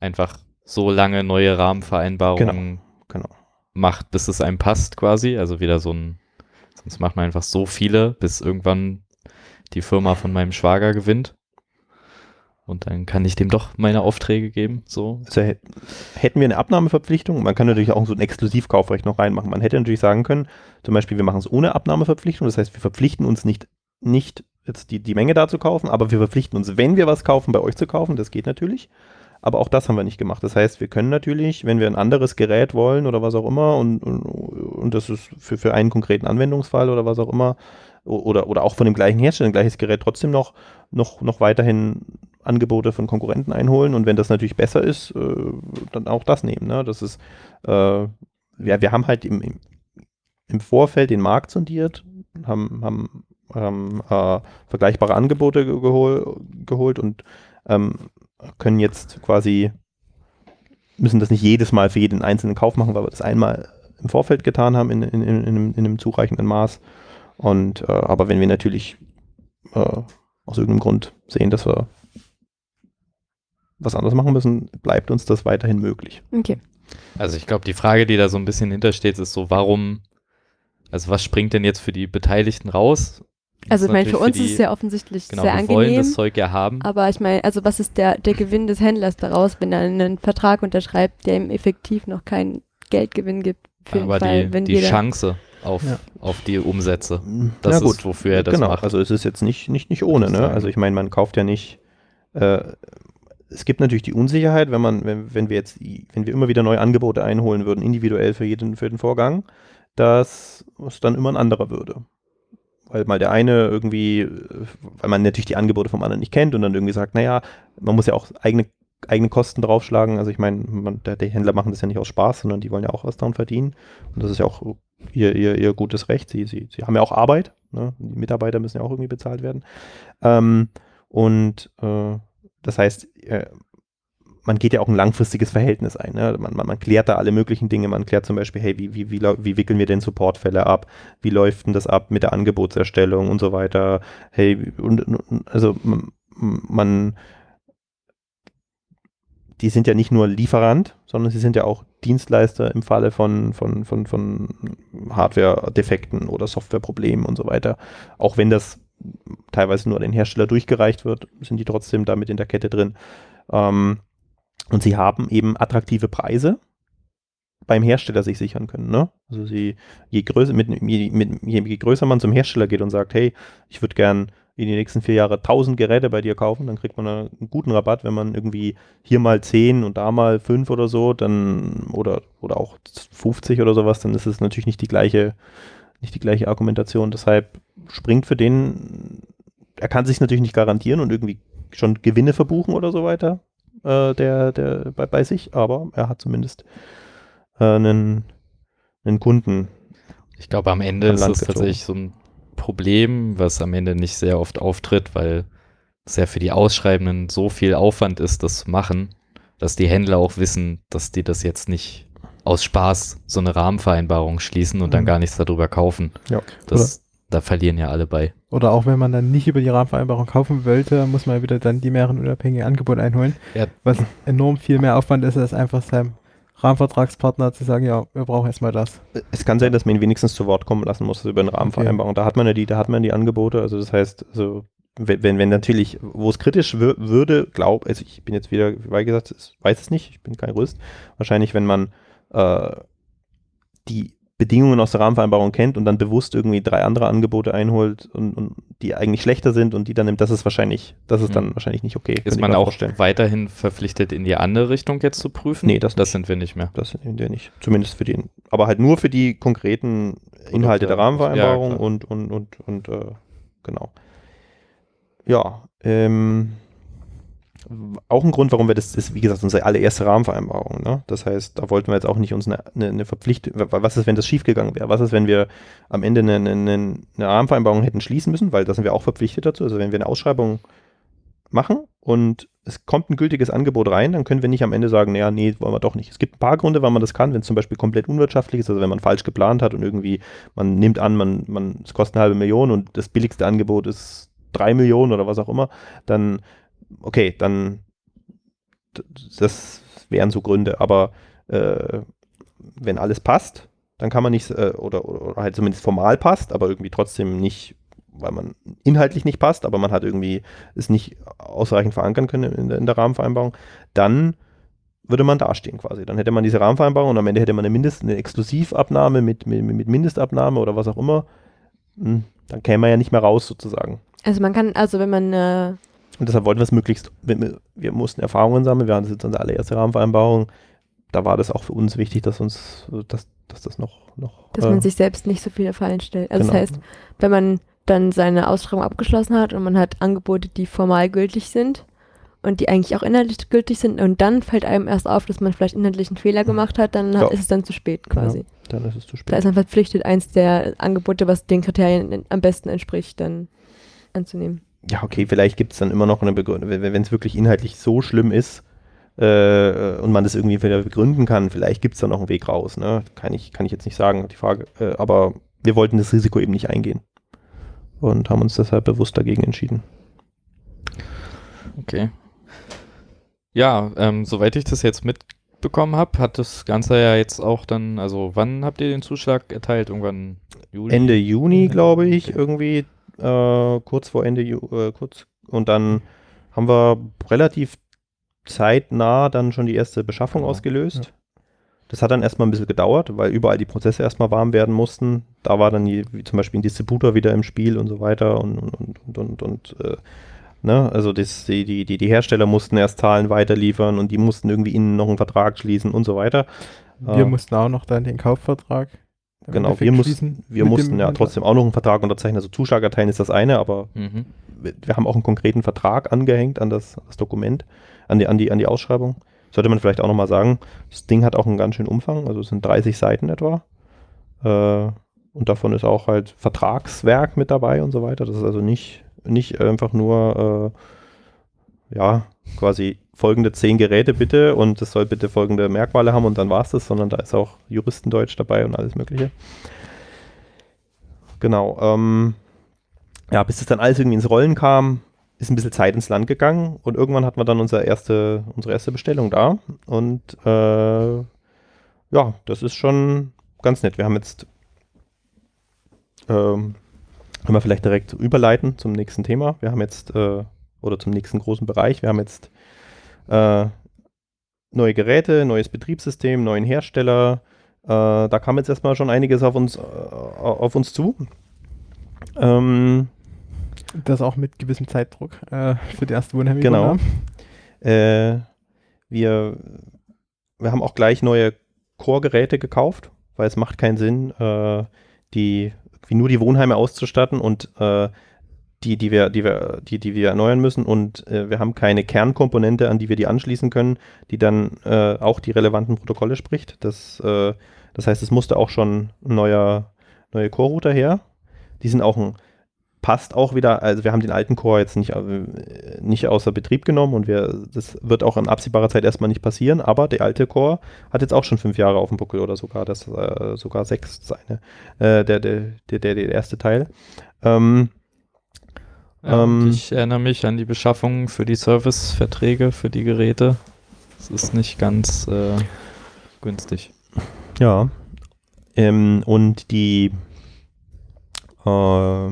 einfach so lange neue Rahmenvereinbarungen genau. macht, bis es einem passt quasi. Also wieder so ein, sonst macht man einfach so viele, bis irgendwann die Firma von meinem Schwager gewinnt. Und dann kann ich dem doch meine Aufträge geben. So. Also hä- hätten wir eine Abnahmeverpflichtung, man kann natürlich auch so ein Exklusivkaufrecht noch reinmachen. Man hätte natürlich sagen können, zum Beispiel, wir machen es ohne Abnahmeverpflichtung, das heißt, wir verpflichten uns nicht, nicht jetzt die, die Menge da zu kaufen, aber wir verpflichten uns, wenn wir was kaufen, bei euch zu kaufen, das geht natürlich. Aber auch das haben wir nicht gemacht. Das heißt, wir können natürlich, wenn wir ein anderes Gerät wollen oder was auch immer und, und, und das ist für, für einen konkreten Anwendungsfall oder was auch immer, oder, oder auch von dem gleichen Hersteller, ein gleiches Gerät trotzdem noch, noch, noch weiterhin Angebote von Konkurrenten einholen und wenn das natürlich besser ist, äh, dann auch das nehmen. Ne? Das ist, äh, ja, wir haben halt im, im, im Vorfeld den Markt sondiert, haben, haben, haben äh, vergleichbare Angebote ge- gehol, geholt und ähm, können jetzt quasi, müssen das nicht jedes Mal für jeden einzelnen Kauf machen, weil wir das einmal im Vorfeld getan haben in, in, in, in, einem, in einem zureichenden Maß. Und äh, aber wenn wir natürlich äh, aus irgendeinem Grund sehen, dass wir was anderes machen müssen, bleibt uns das weiterhin möglich. Okay. Also ich glaube, die Frage, die da so ein bisschen hintersteht, ist so, warum, also was springt denn jetzt für die Beteiligten raus? Also ist ich meine, für uns ist die- es ja offensichtlich Genau, sehr wir wollen angenehm. das Zeug ja haben. Aber ich meine, also was ist der, der Gewinn des Händlers daraus, wenn er einen Vertrag unterschreibt, der ihm effektiv noch keinen Geldgewinn gibt? Für den aber Fall, die, wenn die wir Chance auf, Ja. auf die Umsätze, das Na ist, wofür er das genau, macht. also es ist jetzt nicht, nicht, nicht ohne, ne? Also ich meine, man kauft ja nicht, äh, es gibt natürlich die Unsicherheit, wenn man, wenn, wenn wir jetzt, wenn wir immer wieder neue Angebote einholen würden, individuell für jeden, für den Vorgang, dass es dann immer ein anderer würde. Weil mal der eine irgendwie, weil man natürlich die Angebote vom anderen nicht kennt und dann irgendwie sagt, naja, man muss ja auch eigene, eigene Kosten draufschlagen. Also ich meine, die Händler machen das ja nicht aus Spaß, sondern die wollen ja auch was daran verdienen. Und das ist ja auch ihr, ihr, ihr gutes Recht. Sie, sie, sie haben ja auch Arbeit. Ne? Die Mitarbeiter müssen ja auch irgendwie bezahlt werden. Ähm, und äh, das heißt, äh, man geht ja auch ein langfristiges Verhältnis ein. Ne? Man, man, man klärt da alle möglichen Dinge. Man klärt zum Beispiel, hey, wie, wie, wie, wie wickeln wir denn Supportfälle ab? Wie läuft denn das ab mit der Angebotserstellung und so weiter? Hey, und also man, man die sind ja nicht nur Lieferant, sondern sie sind ja auch Dienstleister im Falle von, von, von, von Hardware-Defekten oder Softwareproblemen und so weiter. Auch wenn das teilweise nur an den Hersteller durchgereicht wird, sind die trotzdem damit in der Kette drin. Ähm, und sie haben eben attraktive Preise beim Hersteller sich sichern können. Ne? Also sie, je größer, mit, je, mit, je, größer man zum Hersteller geht und sagt, hey, ich würde gern in die nächsten vier Jahre 1000 Geräte bei dir kaufen, dann kriegt man einen guten Rabatt, wenn man irgendwie hier mal 10 und da mal 5 oder so, dann oder, oder auch 50 oder sowas, dann ist es natürlich nicht die gleiche, nicht die gleiche Argumentation. Deshalb springt für den, er kann sich natürlich nicht garantieren und irgendwie schon Gewinne verbuchen oder so weiter, äh, der, der bei, bei sich, aber er hat zumindest äh, einen, einen Kunden. Ich glaube, am Ende ist es gezogen. tatsächlich so ein Problem, was am Ende nicht sehr oft auftritt, weil es ja für die Ausschreibenden so viel Aufwand ist, das zu machen, dass die Händler auch wissen, dass die das jetzt nicht aus Spaß so eine Rahmenvereinbarung schließen und dann Mhm. gar nichts darüber kaufen. Ja. Das, da verlieren ja alle bei. Oder auch wenn man dann nicht über die Rahmenvereinbarung kaufen wollte, muss man wieder dann die mehreren unabhängigen Angebote einholen. Ja. Was enorm viel mehr Aufwand ist, als einfach seinem Rahmenvertragspartner zu sagen, ja, wir brauchen erstmal das. Es kann sein, dass man ihn wenigstens zu Wort kommen lassen muss über eine Rahmenvereinbarung. Da hat man ja die, da hat man die Angebote. Also das heißt, also wenn, wenn, wenn natürlich, wo es kritisch wür würde, glaub, also ich bin jetzt wieder, wie gesagt, ich weiß es nicht, ich bin kein Rüst. Wahrscheinlich, wenn man äh, die Bedingungen aus der Rahmenvereinbarung kennt und dann bewusst irgendwie drei andere Angebote einholt und, und die eigentlich schlechter sind und die dann nimmt, das ist wahrscheinlich, das ist dann Mhm. wahrscheinlich nicht okay. Ist man auch vorstellen. weiterhin verpflichtet, in die andere Richtung jetzt zu prüfen? Nee, das das sind wir nicht mehr. Das sind wir nicht. Zumindest für den. Aber halt nur für die konkreten Inhalte der ja, Rahmenvereinbarung klar. und, und, und, und äh, genau. Ja, ähm, auch ein Grund, warum wir das, das ist wie gesagt unsere allererste Rahmenvereinbarung. Ne? Das heißt, da wollten wir jetzt auch nicht uns eine, eine, eine Verpflichtung, was ist, wenn das schiefgegangen wäre? Was ist, wenn wir am Ende eine, eine, eine Rahmenvereinbarung hätten schließen müssen, weil da sind wir auch verpflichtet dazu. Also wenn wir eine Ausschreibung machen und es kommt ein gültiges Angebot rein, dann können wir nicht am Ende sagen, naja, nee, wollen wir doch nicht. Es gibt ein paar Gründe, warum man das kann, wenn es zum Beispiel komplett unwirtschaftlich ist, also wenn man falsch geplant hat und irgendwie, man nimmt an, man, man, es kostet eine halbe Million und das billigste Angebot ist drei Millionen oder was auch immer, dann, okay, dann, das wären so Gründe, aber äh, wenn alles passt, dann kann man nicht, äh, oder, oder halt zumindest formal passt, aber irgendwie trotzdem nicht, weil man inhaltlich nicht passt, aber man hat irgendwie es nicht ausreichend verankern können in der, in der Rahmenvereinbarung, dann würde man dastehen quasi. Dann hätte man diese Rahmenvereinbarung und am Ende hätte man eine, Mindest, eine Exklusivabnahme mit, mit, mit Mindestabnahme oder was auch immer. Hm, Dann käme man ja nicht mehr raus sozusagen. Also man kann, also wenn man äh, Und deshalb wollten wir es möglichst, wir, wir- mussten Erfahrungen sammeln, wir hatten jetzt unsere allererste Rahmenvereinbarung. Da war das auch für uns wichtig, dass uns, dass, dass das noch, noch dass äh, man sich selbst nicht so viele Fallen stellt. Also genau. das heißt, wenn man dann seine Ausschreibung abgeschlossen hat und man hat Angebote, die formal gültig sind und die eigentlich auch inhaltlich gültig sind und dann fällt einem erst auf, dass man vielleicht inhaltlich einen Fehler gemacht hat, dann Ja. ist es dann zu spät quasi. dann ist es zu Da spät. ist man verpflichtet, eins der Angebote, was den Kriterien am besten entspricht, dann anzunehmen. Ja, okay, vielleicht gibt es dann immer noch eine Begründung, wenn es wirklich inhaltlich so schlimm ist äh, und man das irgendwie wieder begründen kann, vielleicht gibt es da noch einen Weg raus. Ne? Kann, ich, kann ich jetzt nicht sagen, die Frage. Äh, aber wir wollten das Risiko eben nicht eingehen und haben uns deshalb bewusst dagegen entschieden. Okay. Ja, ähm, soweit ich das jetzt mitbekommen habe, hat das Ganze ja jetzt auch dann, also wann habt ihr den Zuschlag erteilt? Irgendwann Juli? Ende Juni, glaube ich, irgendwie äh, kurz vor Ende äh, kurz und dann haben wir relativ zeitnah dann schon die erste Beschaffung Genau. ausgelöst. Das hat dann erstmal ein bisschen gedauert, weil überall die Prozesse erstmal warm werden mussten. Da war dann die, wie zum Beispiel ein Distributor wieder im Spiel und so weiter und, und, und, und, und äh, ne, also das, die, die, die, die Hersteller mussten erst Zahlen weiterliefern und die mussten irgendwie innen noch einen Vertrag schließen und so weiter. Wir Äh, mussten auch noch dann den Kaufvertrag. Genau, wir, mussten, schließen wir mussten ja trotzdem auch noch einen Vertrag unterzeichnen. Also Zuschlag erteilen ist das eine, aber Mhm. wir, wir haben auch einen konkreten Vertrag angehängt an das, das Dokument, an die, an, die, an die Ausschreibung. Sollte man vielleicht auch nochmal sagen, das Ding hat auch einen ganz schönen Umfang, also es sind 30 Seiten etwa. Äh, und davon ist auch halt Vertragswerk mit dabei und so weiter. Das ist also nicht, nicht einfach nur, äh, ja, quasi folgende zehn Geräte bitte und es soll bitte folgende Merkmale haben und dann war es das, sondern da ist auch Juristendeutsch dabei und alles Mögliche. Genau. Ähm, ja, bis das dann alles irgendwie ins Rollen kam, ist ein bisschen Zeit ins Land gegangen und irgendwann hatten wir dann unsere erste, unsere erste Bestellung da. Und äh, ja, das ist schon ganz nett. Wir haben jetzt, ähm, können wir vielleicht direkt überleiten zum nächsten Thema. Wir haben jetzt, äh, oder zum nächsten großen Bereich, wir haben jetzt äh, neue Geräte, neues Betriebssystem, neuen Hersteller. Äh, da kam jetzt erstmal schon einiges auf uns, äh, auf uns zu. Ähm, Das auch mit gewissem Zeitdruck äh, für die erste Wohnheim Genau. Äh, wir, wir haben auch gleich neue Core-Geräte gekauft, weil es macht keinen Sinn, äh, die wie nur die Wohnheime auszustatten und die, die wir, die wir, die, die wir erneuern müssen und äh, wir haben keine Kernkomponente, an die wir die anschließen können, die dann äh, auch die relevanten Protokolle spricht. Das, äh, das heißt, es musste auch schon ein neuer, neue Core-Router her. Die sind auch ein, passt auch wieder, also wir haben den alten Core jetzt nicht, äh, nicht außer Betrieb genommen und wir, das wird auch in absehbarer Zeit erstmal nicht passieren, aber der alte Core hat jetzt auch schon fünf Jahre auf dem Buckel oder sogar das, äh, sogar sechs seine, äh, der, der, der, der, der erste Teil. Ähm, Ja, Ähm, ich erinnere mich an die Beschaffung für die Serviceverträge für die Geräte. Das ist nicht ganz äh, günstig. Ja. Ähm, und die, äh,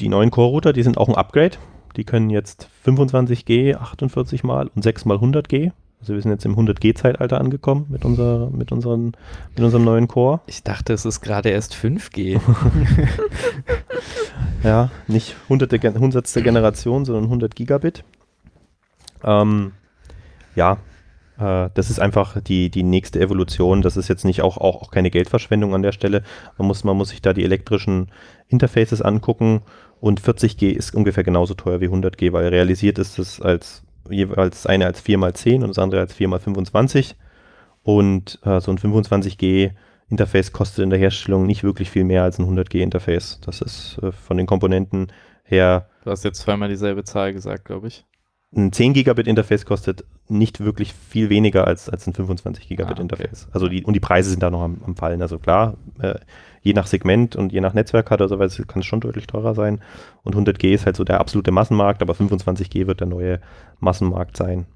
die neuen Core-Router, die sind auch ein Upgrade. Die können jetzt 25G 48 mal und 6 mal 100G. Also wir sind jetzt im 100G-Zeitalter angekommen mit, unserer, mit, unseren, mit unserem neuen Core. Ich dachte, es ist gerade erst 5G. Ja, nicht hunderte, hundertste Generation, sondern 100 Gigabit. Ähm, ja, äh, das ist einfach die, die nächste Evolution. Das ist jetzt nicht auch, auch, auch keine Geldverschwendung an der Stelle. Man muss, man muss sich da die elektrischen Interfaces angucken und 40G ist ungefähr genauso teuer wie 100G, weil realisiert ist es als jeweils eine als 4x10 und das andere als 4x25 und äh, so ein 25G Interface kostet in der Herstellung nicht wirklich viel mehr als ein 100G Interface. Das ist äh, von den Komponenten her Du hast jetzt zweimal dieselbe Zahl gesagt, glaube ich. ein 10 Gigabit Interface kostet nicht wirklich viel weniger als, als ein 25 Gigabit Ah, okay. Interface. Also die, und die Preise sind da noch am, am Fallen. Also klar, äh, je nach Segment und je nach Netzwerkkarte oder so weiter kann es schon deutlich teurer sein. Und 100G ist halt so der absolute Massenmarkt, aber 25G wird der neue Massenmarkt sein.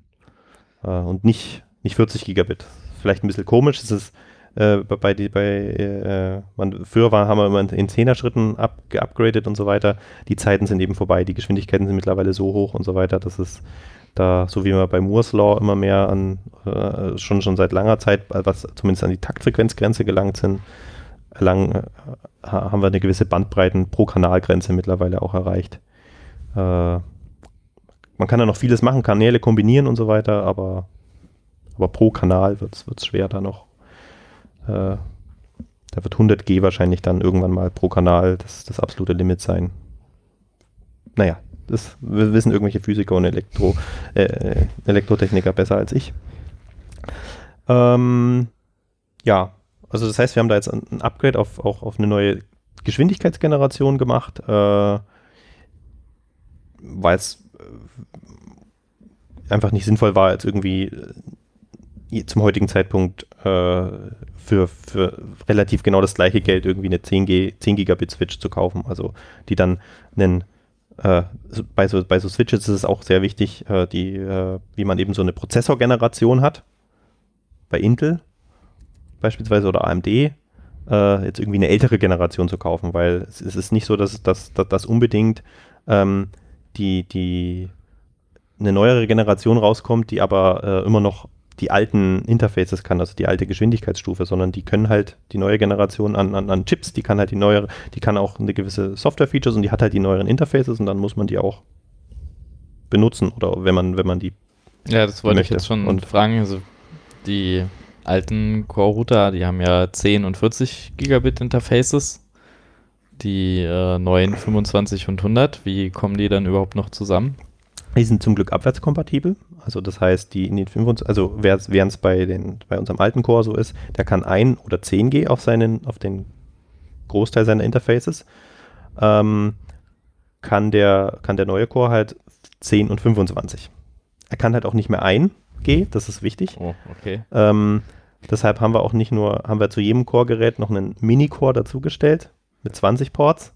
Äh, und nicht, nicht 40 Gigabit. Vielleicht ein bisschen komisch, es ist äh, bei, bei, äh, man, früher war, haben wir immer in 10er Schritten up, geupgradet und so weiter. Die Zeiten sind eben vorbei, die Geschwindigkeiten sind mittlerweile so hoch und so weiter, dass es da, so wie wir bei Moore's Law immer mehr an, äh, schon, schon seit langer Zeit, was zumindest an die Taktfrequenzgrenze gelangt sind, erlangen, äh, ha- haben wir eine gewisse Bandbreiten pro Kanalgrenze mittlerweile auch erreicht. Äh, man kann da noch vieles machen, Kanäle kombinieren und so weiter, aber, aber pro Kanal wird es schwer da noch. Äh, da wird 100G wahrscheinlich dann irgendwann mal pro Kanal das, das absolute Limit sein. Naja, das wissen irgendwelche Physiker und Elektro, äh, Elektrotechniker besser als ich. Ähm, ja, also das heißt, wir haben da jetzt ein ein Upgrade auf, auch auf eine neue Geschwindigkeitsgeneration gemacht, äh, weil es äh, einfach nicht sinnvoll war, jetzt irgendwie äh, zum heutigen Zeitpunkt äh, für, für relativ genau das gleiche Geld irgendwie eine 10G, 10 Gigabit Switch zu kaufen. Also die dann einen äh, bei, so, bei so Switches ist es auch sehr wichtig, äh, die, äh, wie man eben so eine Prozessorgeneration hat. Bei Intel beispielsweise oder AMD äh, jetzt irgendwie eine ältere Generation zu kaufen, weil es, es ist nicht so, dass, dass unbedingt ähm, die, die eine neuere Generation rauskommt, die aber äh, immer noch die alten Interfaces kann, also die alte Geschwindigkeitsstufe, sondern die können halt die neue Generation an, an, an Chips, die kann halt die neuere, die kann auch eine gewisse Software-Features und die hat halt die neueren Interfaces und dann muss man die auch benutzen oder wenn man, wenn man die Ja, das wollte möchte. ich jetzt schon Und- fragen. Also die alten Core-Router, die haben ja 10 und 40 Gigabit Interfaces. Die äh, neuen 25 und 100, wie kommen die dann überhaupt noch zusammen? Die sind zum Glück abwärtskompatibel. Also das heißt, die in den 25, also während es bei, den, bei unserem alten Core so ist, der kann 1 oder 10G auf seinen, auf den Großteil seiner Interfaces, ähm, kann, der, kann der neue Core halt 10 und 25. Er kann halt auch nicht mehr 1G, das ist wichtig. Oh, okay. Ähm, deshalb haben wir auch nicht nur, haben wir zu jedem Core-Gerät noch einen Mini-Core dazugestellt mit 20 Ports,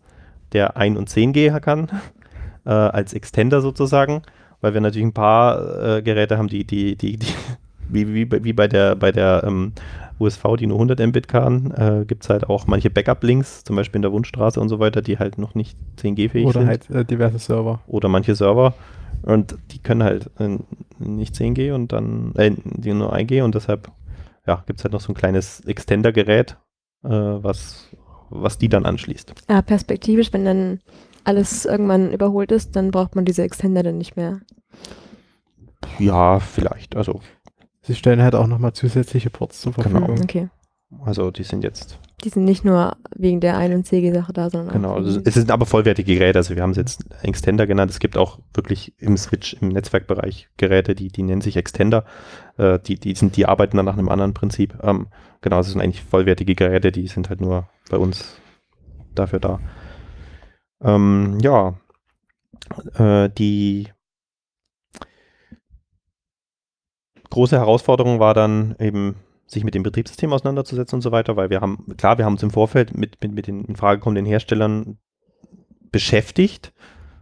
der 1 und 10G kann, äh, als Extender sozusagen, weil wir natürlich ein paar äh, Geräte haben, die, die, die, die wie, wie, bei- wie bei der, bei der ähm, USV, die nur 100 Mbit kann, äh, gibt es halt auch manche Backup-Links, zum Beispiel in der Wundstraße und so weiter, die halt noch nicht 10G-fähig Oder sind halt äh, diverse Server. oder manche Server und die können halt äh, nicht 10G und dann äh, die nur 1G und deshalb ja, gibt es halt noch so ein kleines Extender-Gerät, äh, was, was die dann anschließt. Ja, perspektivisch, wenn dann alles irgendwann überholt ist, dann braucht man diese Extender dann nicht mehr. Ja, vielleicht. Also, Sie stellen halt auch nochmal zusätzliche Ports zur Genau. Verfügung. Okay. also die sind jetzt, Die sind nicht nur wegen der 1 und CG-Sache da, sondern genau, auch. wegen- es sind aber vollwertige Geräte, also wir haben es jetzt Extender genannt, es gibt auch wirklich im Switch, im Netzwerkbereich Geräte, die, die nennen sich Extender, äh, die, die, sind, die arbeiten dann nach einem anderen Prinzip. Ähm, genau, es sind eigentlich vollwertige Geräte, die sind halt nur bei uns dafür da. Ähm, ja, äh, die große Herausforderung war dann eben, sich mit dem Betriebssystem auseinanderzusetzen und so weiter, weil wir haben, klar, wir haben uns im Vorfeld mit, mit, mit den in Frage kommenden Herstellern beschäftigt,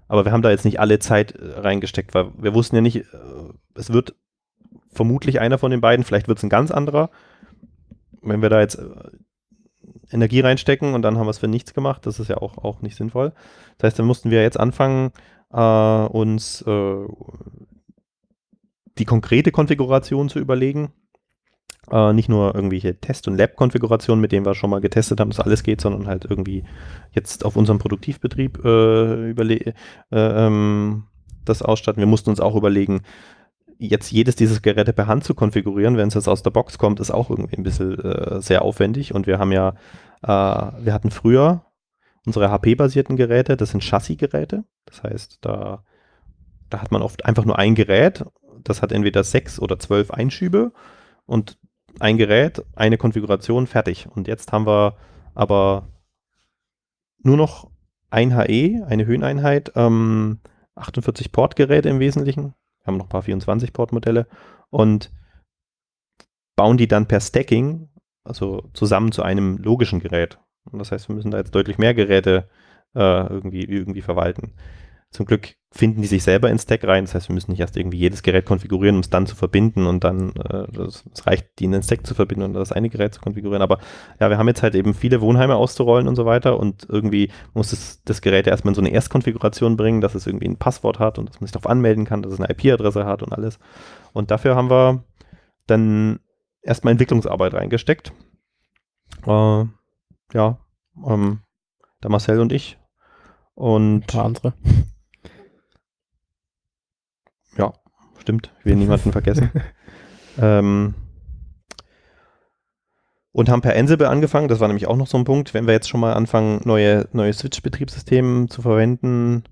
Aber wir haben da jetzt nicht alle Zeit äh, reingesteckt, weil wir wussten ja nicht, äh, es wird vermutlich einer von den beiden, vielleicht wird es ein ganz anderer. Wenn wir da jetzt äh, Energie reinstecken und dann haben wir es für nichts gemacht, das ist ja auch, auch nicht sinnvoll. Das heißt, dann mussten wir jetzt anfangen, äh, uns äh, die konkrete Konfiguration zu überlegen. Äh, nicht nur irgendwelche Test- und Lab-Konfigurationen, mit denen wir schon mal getestet haben, dass alles geht, sondern halt irgendwie jetzt auf unserem Produktivbetrieb äh, äh, ähm, das ausstatten. Wir mussten uns auch überlegen, jetzt jedes dieser Geräte per Hand zu konfigurieren, wenn es jetzt aus der Box kommt, ist auch irgendwie ein bisschen äh, sehr aufwendig. Und wir haben ja, äh, wir hatten früher unsere HP-basierten Geräte, das sind Chassis-Geräte. Das heißt, da, da hat man oft einfach nur ein Gerät, das hat entweder sechs oder zwölf Einschübe und ein Gerät, eine Konfiguration, fertig. Und jetzt haben wir aber nur noch ein HE, eine Höheneinheit, ähm, 48 Portgeräte im Wesentlichen. Wir haben noch ein paar 24-Port-Modelle und bauen die dann per Stacking, also zusammen zu einem logischen Gerät. Und das heißt, wir müssen da jetzt deutlich mehr Geräte äh, irgendwie, irgendwie verwalten. Zum Glück finden die sich selber in Stack rein. Das heißt, wir müssen nicht erst irgendwie jedes Gerät konfigurieren, um es dann zu verbinden und dann, äh, es reicht, die in den Stack zu verbinden und das eine Gerät zu konfigurieren. Aber ja, wir haben jetzt halt eben viele Wohnheime auszurollen und so weiter und irgendwie muss es, das Gerät erstmal in so eine Erstkonfiguration bringen, dass es irgendwie ein Passwort hat und dass man sich darauf anmelden kann, dass es eine IP-Adresse hat und alles. Und dafür haben wir dann erstmal Entwicklungsarbeit reingesteckt. Äh, ja, ähm, der Marcel und ich. Und Ein paar andere. Ja, stimmt. Ich will niemanden vergessen. ähm, und haben per Ansible angefangen. Das war nämlich auch noch so ein Punkt. Wenn wir jetzt schon mal anfangen, neue, neue Switch-Betriebssysteme zu verwenden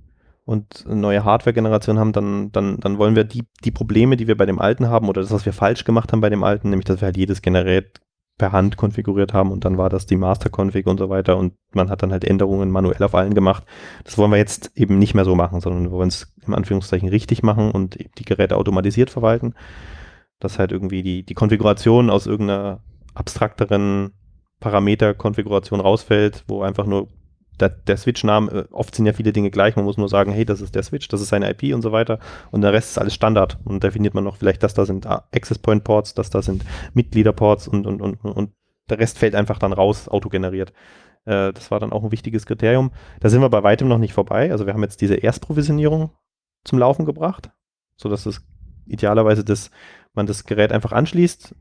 und eine neue Hardware-Generation haben, dann, dann, dann wollen wir die, die Probleme, die wir bei dem alten haben oder das, was wir falsch gemacht haben bei dem alten, nämlich dass wir halt jedes Gerät per Hand konfiguriert haben und dann war das die Master-Config und so weiter und man hat dann halt Änderungen manuell auf allen gemacht. Das wollen wir jetzt eben nicht mehr so machen, sondern wir wollen es im Anführungszeichen richtig machen und die Geräte automatisiert verwalten. Dass halt irgendwie die, die Konfiguration aus irgendeiner abstrakteren Parameter-Konfiguration rausfällt, wo einfach nur der, der Switch-Name, äh, oft sind ja viele Dinge gleich, man muss nur sagen, hey, das ist der Switch, das ist seine IP und so weiter und der Rest ist alles Standard und definiert man noch vielleicht, dass da sind ah, Access Point Ports, dass da sind Mitgliederports und, und, und, und der Rest fällt einfach dann raus, autogeneriert. Äh, das war dann auch ein wichtiges Kriterium. Da sind wir bei weitem noch nicht vorbei, also wir haben jetzt diese Erstprovisionierung zum Laufen gebracht, sodass es idealerweise das, man das Gerät einfach anschließt,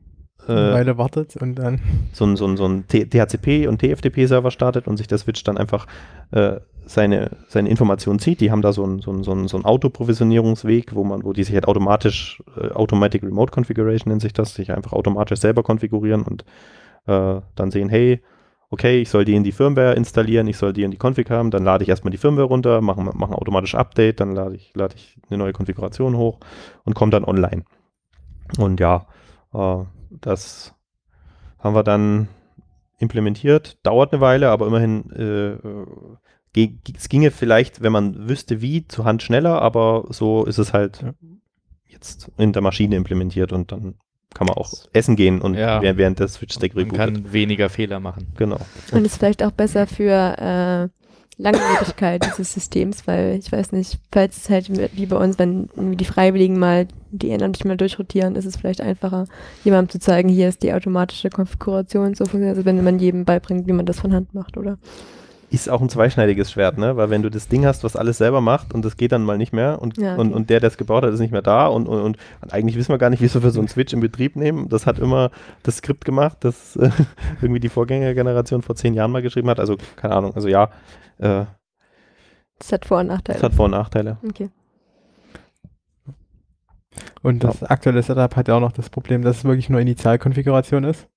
Eine äh, Weile wartet und dann. so ein, so ein, so ein DHCP und TFTP-Server startet und sich der Switch dann einfach äh, seine, seine Informationen zieht. Die haben da so einen so ein, so ein, so ein Autoprovisionierungsweg, wo man, wo die sich halt automatisch, äh, Automatic Remote Configuration nennt sich das, sich einfach automatisch selber konfigurieren und äh, dann sehen, hey, okay, ich soll die in die Firmware installieren, ich soll die in die Config haben, dann lade ich erstmal die Firmware runter, mache mach ein automatisch Update, dann lade ich, lade ich eine neue Konfiguration hoch und komme dann online. Und ja, äh, das haben wir dann implementiert. Dauert eine Weile, aber immerhin, äh, äh, es ginge vielleicht, wenn man wüsste wie, zur Hand schneller, aber so ist es halt Ja. jetzt in der Maschine implementiert und dann kann man auch essen gehen und Ja. während, der Switch-Stack Man rebootet. kann weniger Fehler machen. Genau. Und ist vielleicht auch besser für äh, Langlebigkeit dieses Systems, weil ich weiß nicht, falls es halt wie bei uns, wenn die Freiwilligen mal die ehrenamtlich mal durchrotieren, ist es vielleicht einfacher, jemandem zu zeigen, hier ist die automatische Konfiguration so funktioniert, also wenn man jedem beibringt, wie man das von Hand macht, oder? Ist auch ein zweischneidiges Schwert, ne? Weil wenn du das Ding hast, was alles selber macht und das geht dann mal nicht mehr und, Ja, okay. und, und der, der es gebaut hat, ist nicht mehr da und, und, und, und eigentlich wissen wir gar nicht, wieso wir so einen Switch in Betrieb nehmen. Das hat immer das Skript gemacht, das äh, irgendwie die Vorgängergeneration vor zehn Jahren mal geschrieben hat. Also keine Ahnung, also ja, äh, Das hat Vor- und Nachteile. das hat Vor- und Nachteile. okay. Und das aktuelle Setup hat ja auch noch das Problem, dass es wirklich nur Initialkonfiguration ist.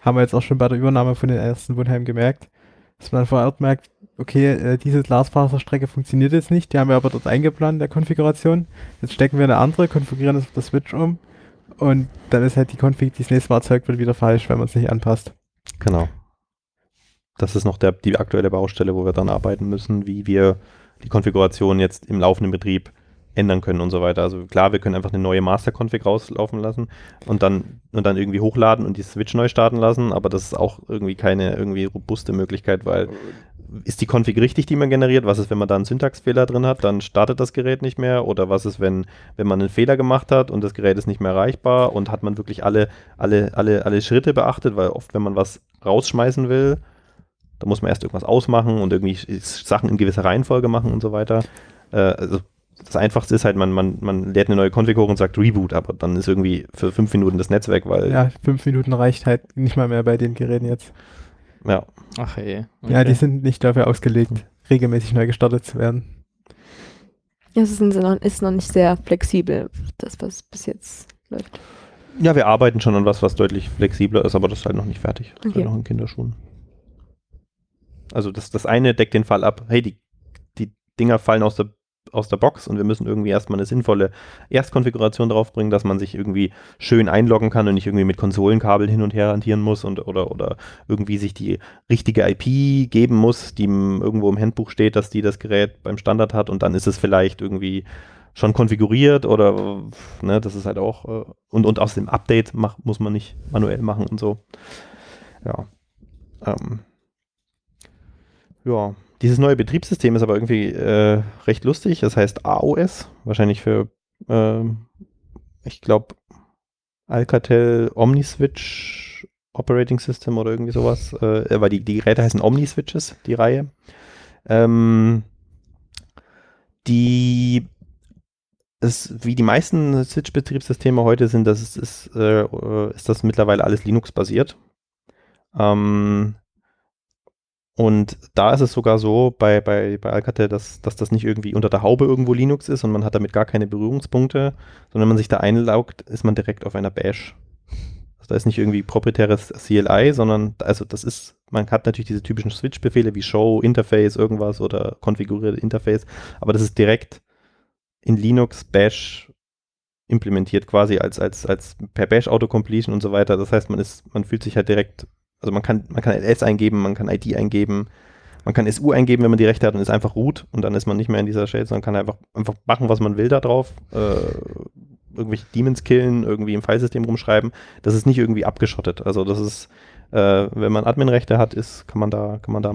Haben wir jetzt auch schon bei der Übernahme von den ersten Wohnheimen gemerkt, dass man vor Ort merkt, okay, äh, diese Glasfaserstrecke funktioniert jetzt nicht, die haben wir aber dort eingeplant in der Konfiguration. Jetzt stecken wir eine andere, konfigurieren das auf der Switch um und dann ist halt die Config, die das nächste Mal erzeugt wird, wieder falsch, wenn man es nicht anpasst. Genau. Das ist noch der, die aktuelle Baustelle, wo wir dran arbeiten müssen, wie wir die Konfiguration jetzt im laufenden Betrieb ändern können und so weiter. Also klar, wir können einfach eine neue Master-Config rauslaufen lassen und dann, und dann irgendwie hochladen und die Switch neu starten lassen, aber das ist auch irgendwie keine irgendwie robuste Möglichkeit, weil ist die Config richtig, die man generiert? Was ist, wenn man da einen Syntaxfehler drin hat? Dann startet das Gerät nicht mehr. Oder was ist, wenn, wenn man einen Fehler gemacht hat und das Gerät ist nicht mehr erreichbar und hat man wirklich alle, alle, alle, alle Schritte beachtet? Weil oft, wenn man was rausschmeißen will, da muss man erst irgendwas ausmachen und irgendwie Sachen in gewisser Reihenfolge machen und so weiter. Äh, also das Einfachste ist halt, man, man, man lädt eine neue Config hoch und sagt Reboot, aber dann ist irgendwie für fünf Minuten das Netz weg, weil. Ja, fünf Minuten reicht halt nicht mal mehr bei den Geräten jetzt. Ja. Ach ey. Ja, die sind nicht dafür ausgelegt, regelmäßig neu gestartet zu werden. Ja, es ist, noch, ist noch nicht sehr flexibel, das, was bis jetzt läuft. Ja, wir arbeiten schon an was, was deutlich flexibler ist, aber das ist halt noch nicht fertig. Das ist Okay. halt noch in Kinderschuhen. Also das, das eine deckt den Fall ab, hey, die, die Dinger fallen aus der, aus der Box und wir müssen irgendwie erstmal eine sinnvolle Erstkonfiguration draufbringen, dass man sich irgendwie schön einloggen kann und nicht irgendwie mit Konsolenkabeln hin und her hantieren muss und oder, oder irgendwie sich die richtige IP geben muss, die irgendwo im Handbuch steht, dass die das Gerät beim Standard hat und dann ist es vielleicht irgendwie schon konfiguriert oder ne, das ist halt auch äh, und, und aus dem Update mach, muss man nicht manuell machen und so. Ja. Ähm, ja, dieses neue Betriebssystem ist aber irgendwie äh, recht lustig. Das heißt AOS, wahrscheinlich für, ähm, ich glaube, Alcatel Omniswitch Operating System oder irgendwie sowas, äh, weil die, die Geräte heißen Omniswitches, die Reihe. Ähm, die ist, wie die meisten Switch-Betriebssysteme heute sind, das ist, ist, äh, ist das mittlerweile alles Linux-basiert. Ähm, und da ist es sogar so bei, bei, bei Alcatel, dass, dass das nicht irgendwie unter der Haube irgendwo Linux ist und man hat damit gar keine Berührungspunkte, sondern wenn man sich da einlaugt, ist man direkt auf einer Bash. Also da ist nicht irgendwie proprietäres CLI, sondern also das ist, man hat natürlich diese typischen Switch-Befehle wie Show, Interface, irgendwas oder konfigurierte Interface, aber das ist direkt in Linux Bash implementiert quasi als, als, als per Bash Autocompletion und so weiter. Das heißt, man ist, man fühlt sich halt direkt, also man kann, man kann LS eingeben, man kann ID eingeben, man kann SU eingeben, wenn man die Rechte hat und ist einfach root und dann ist man nicht mehr in dieser Shell, sondern kann einfach, einfach machen, was man will da drauf. Äh, irgendwelche Demons killen, irgendwie im Filesystem rumschreiben. Das ist nicht irgendwie abgeschottet. Also das ist, äh, wenn man Adminrechte hat, ist, kann man da, kann man da,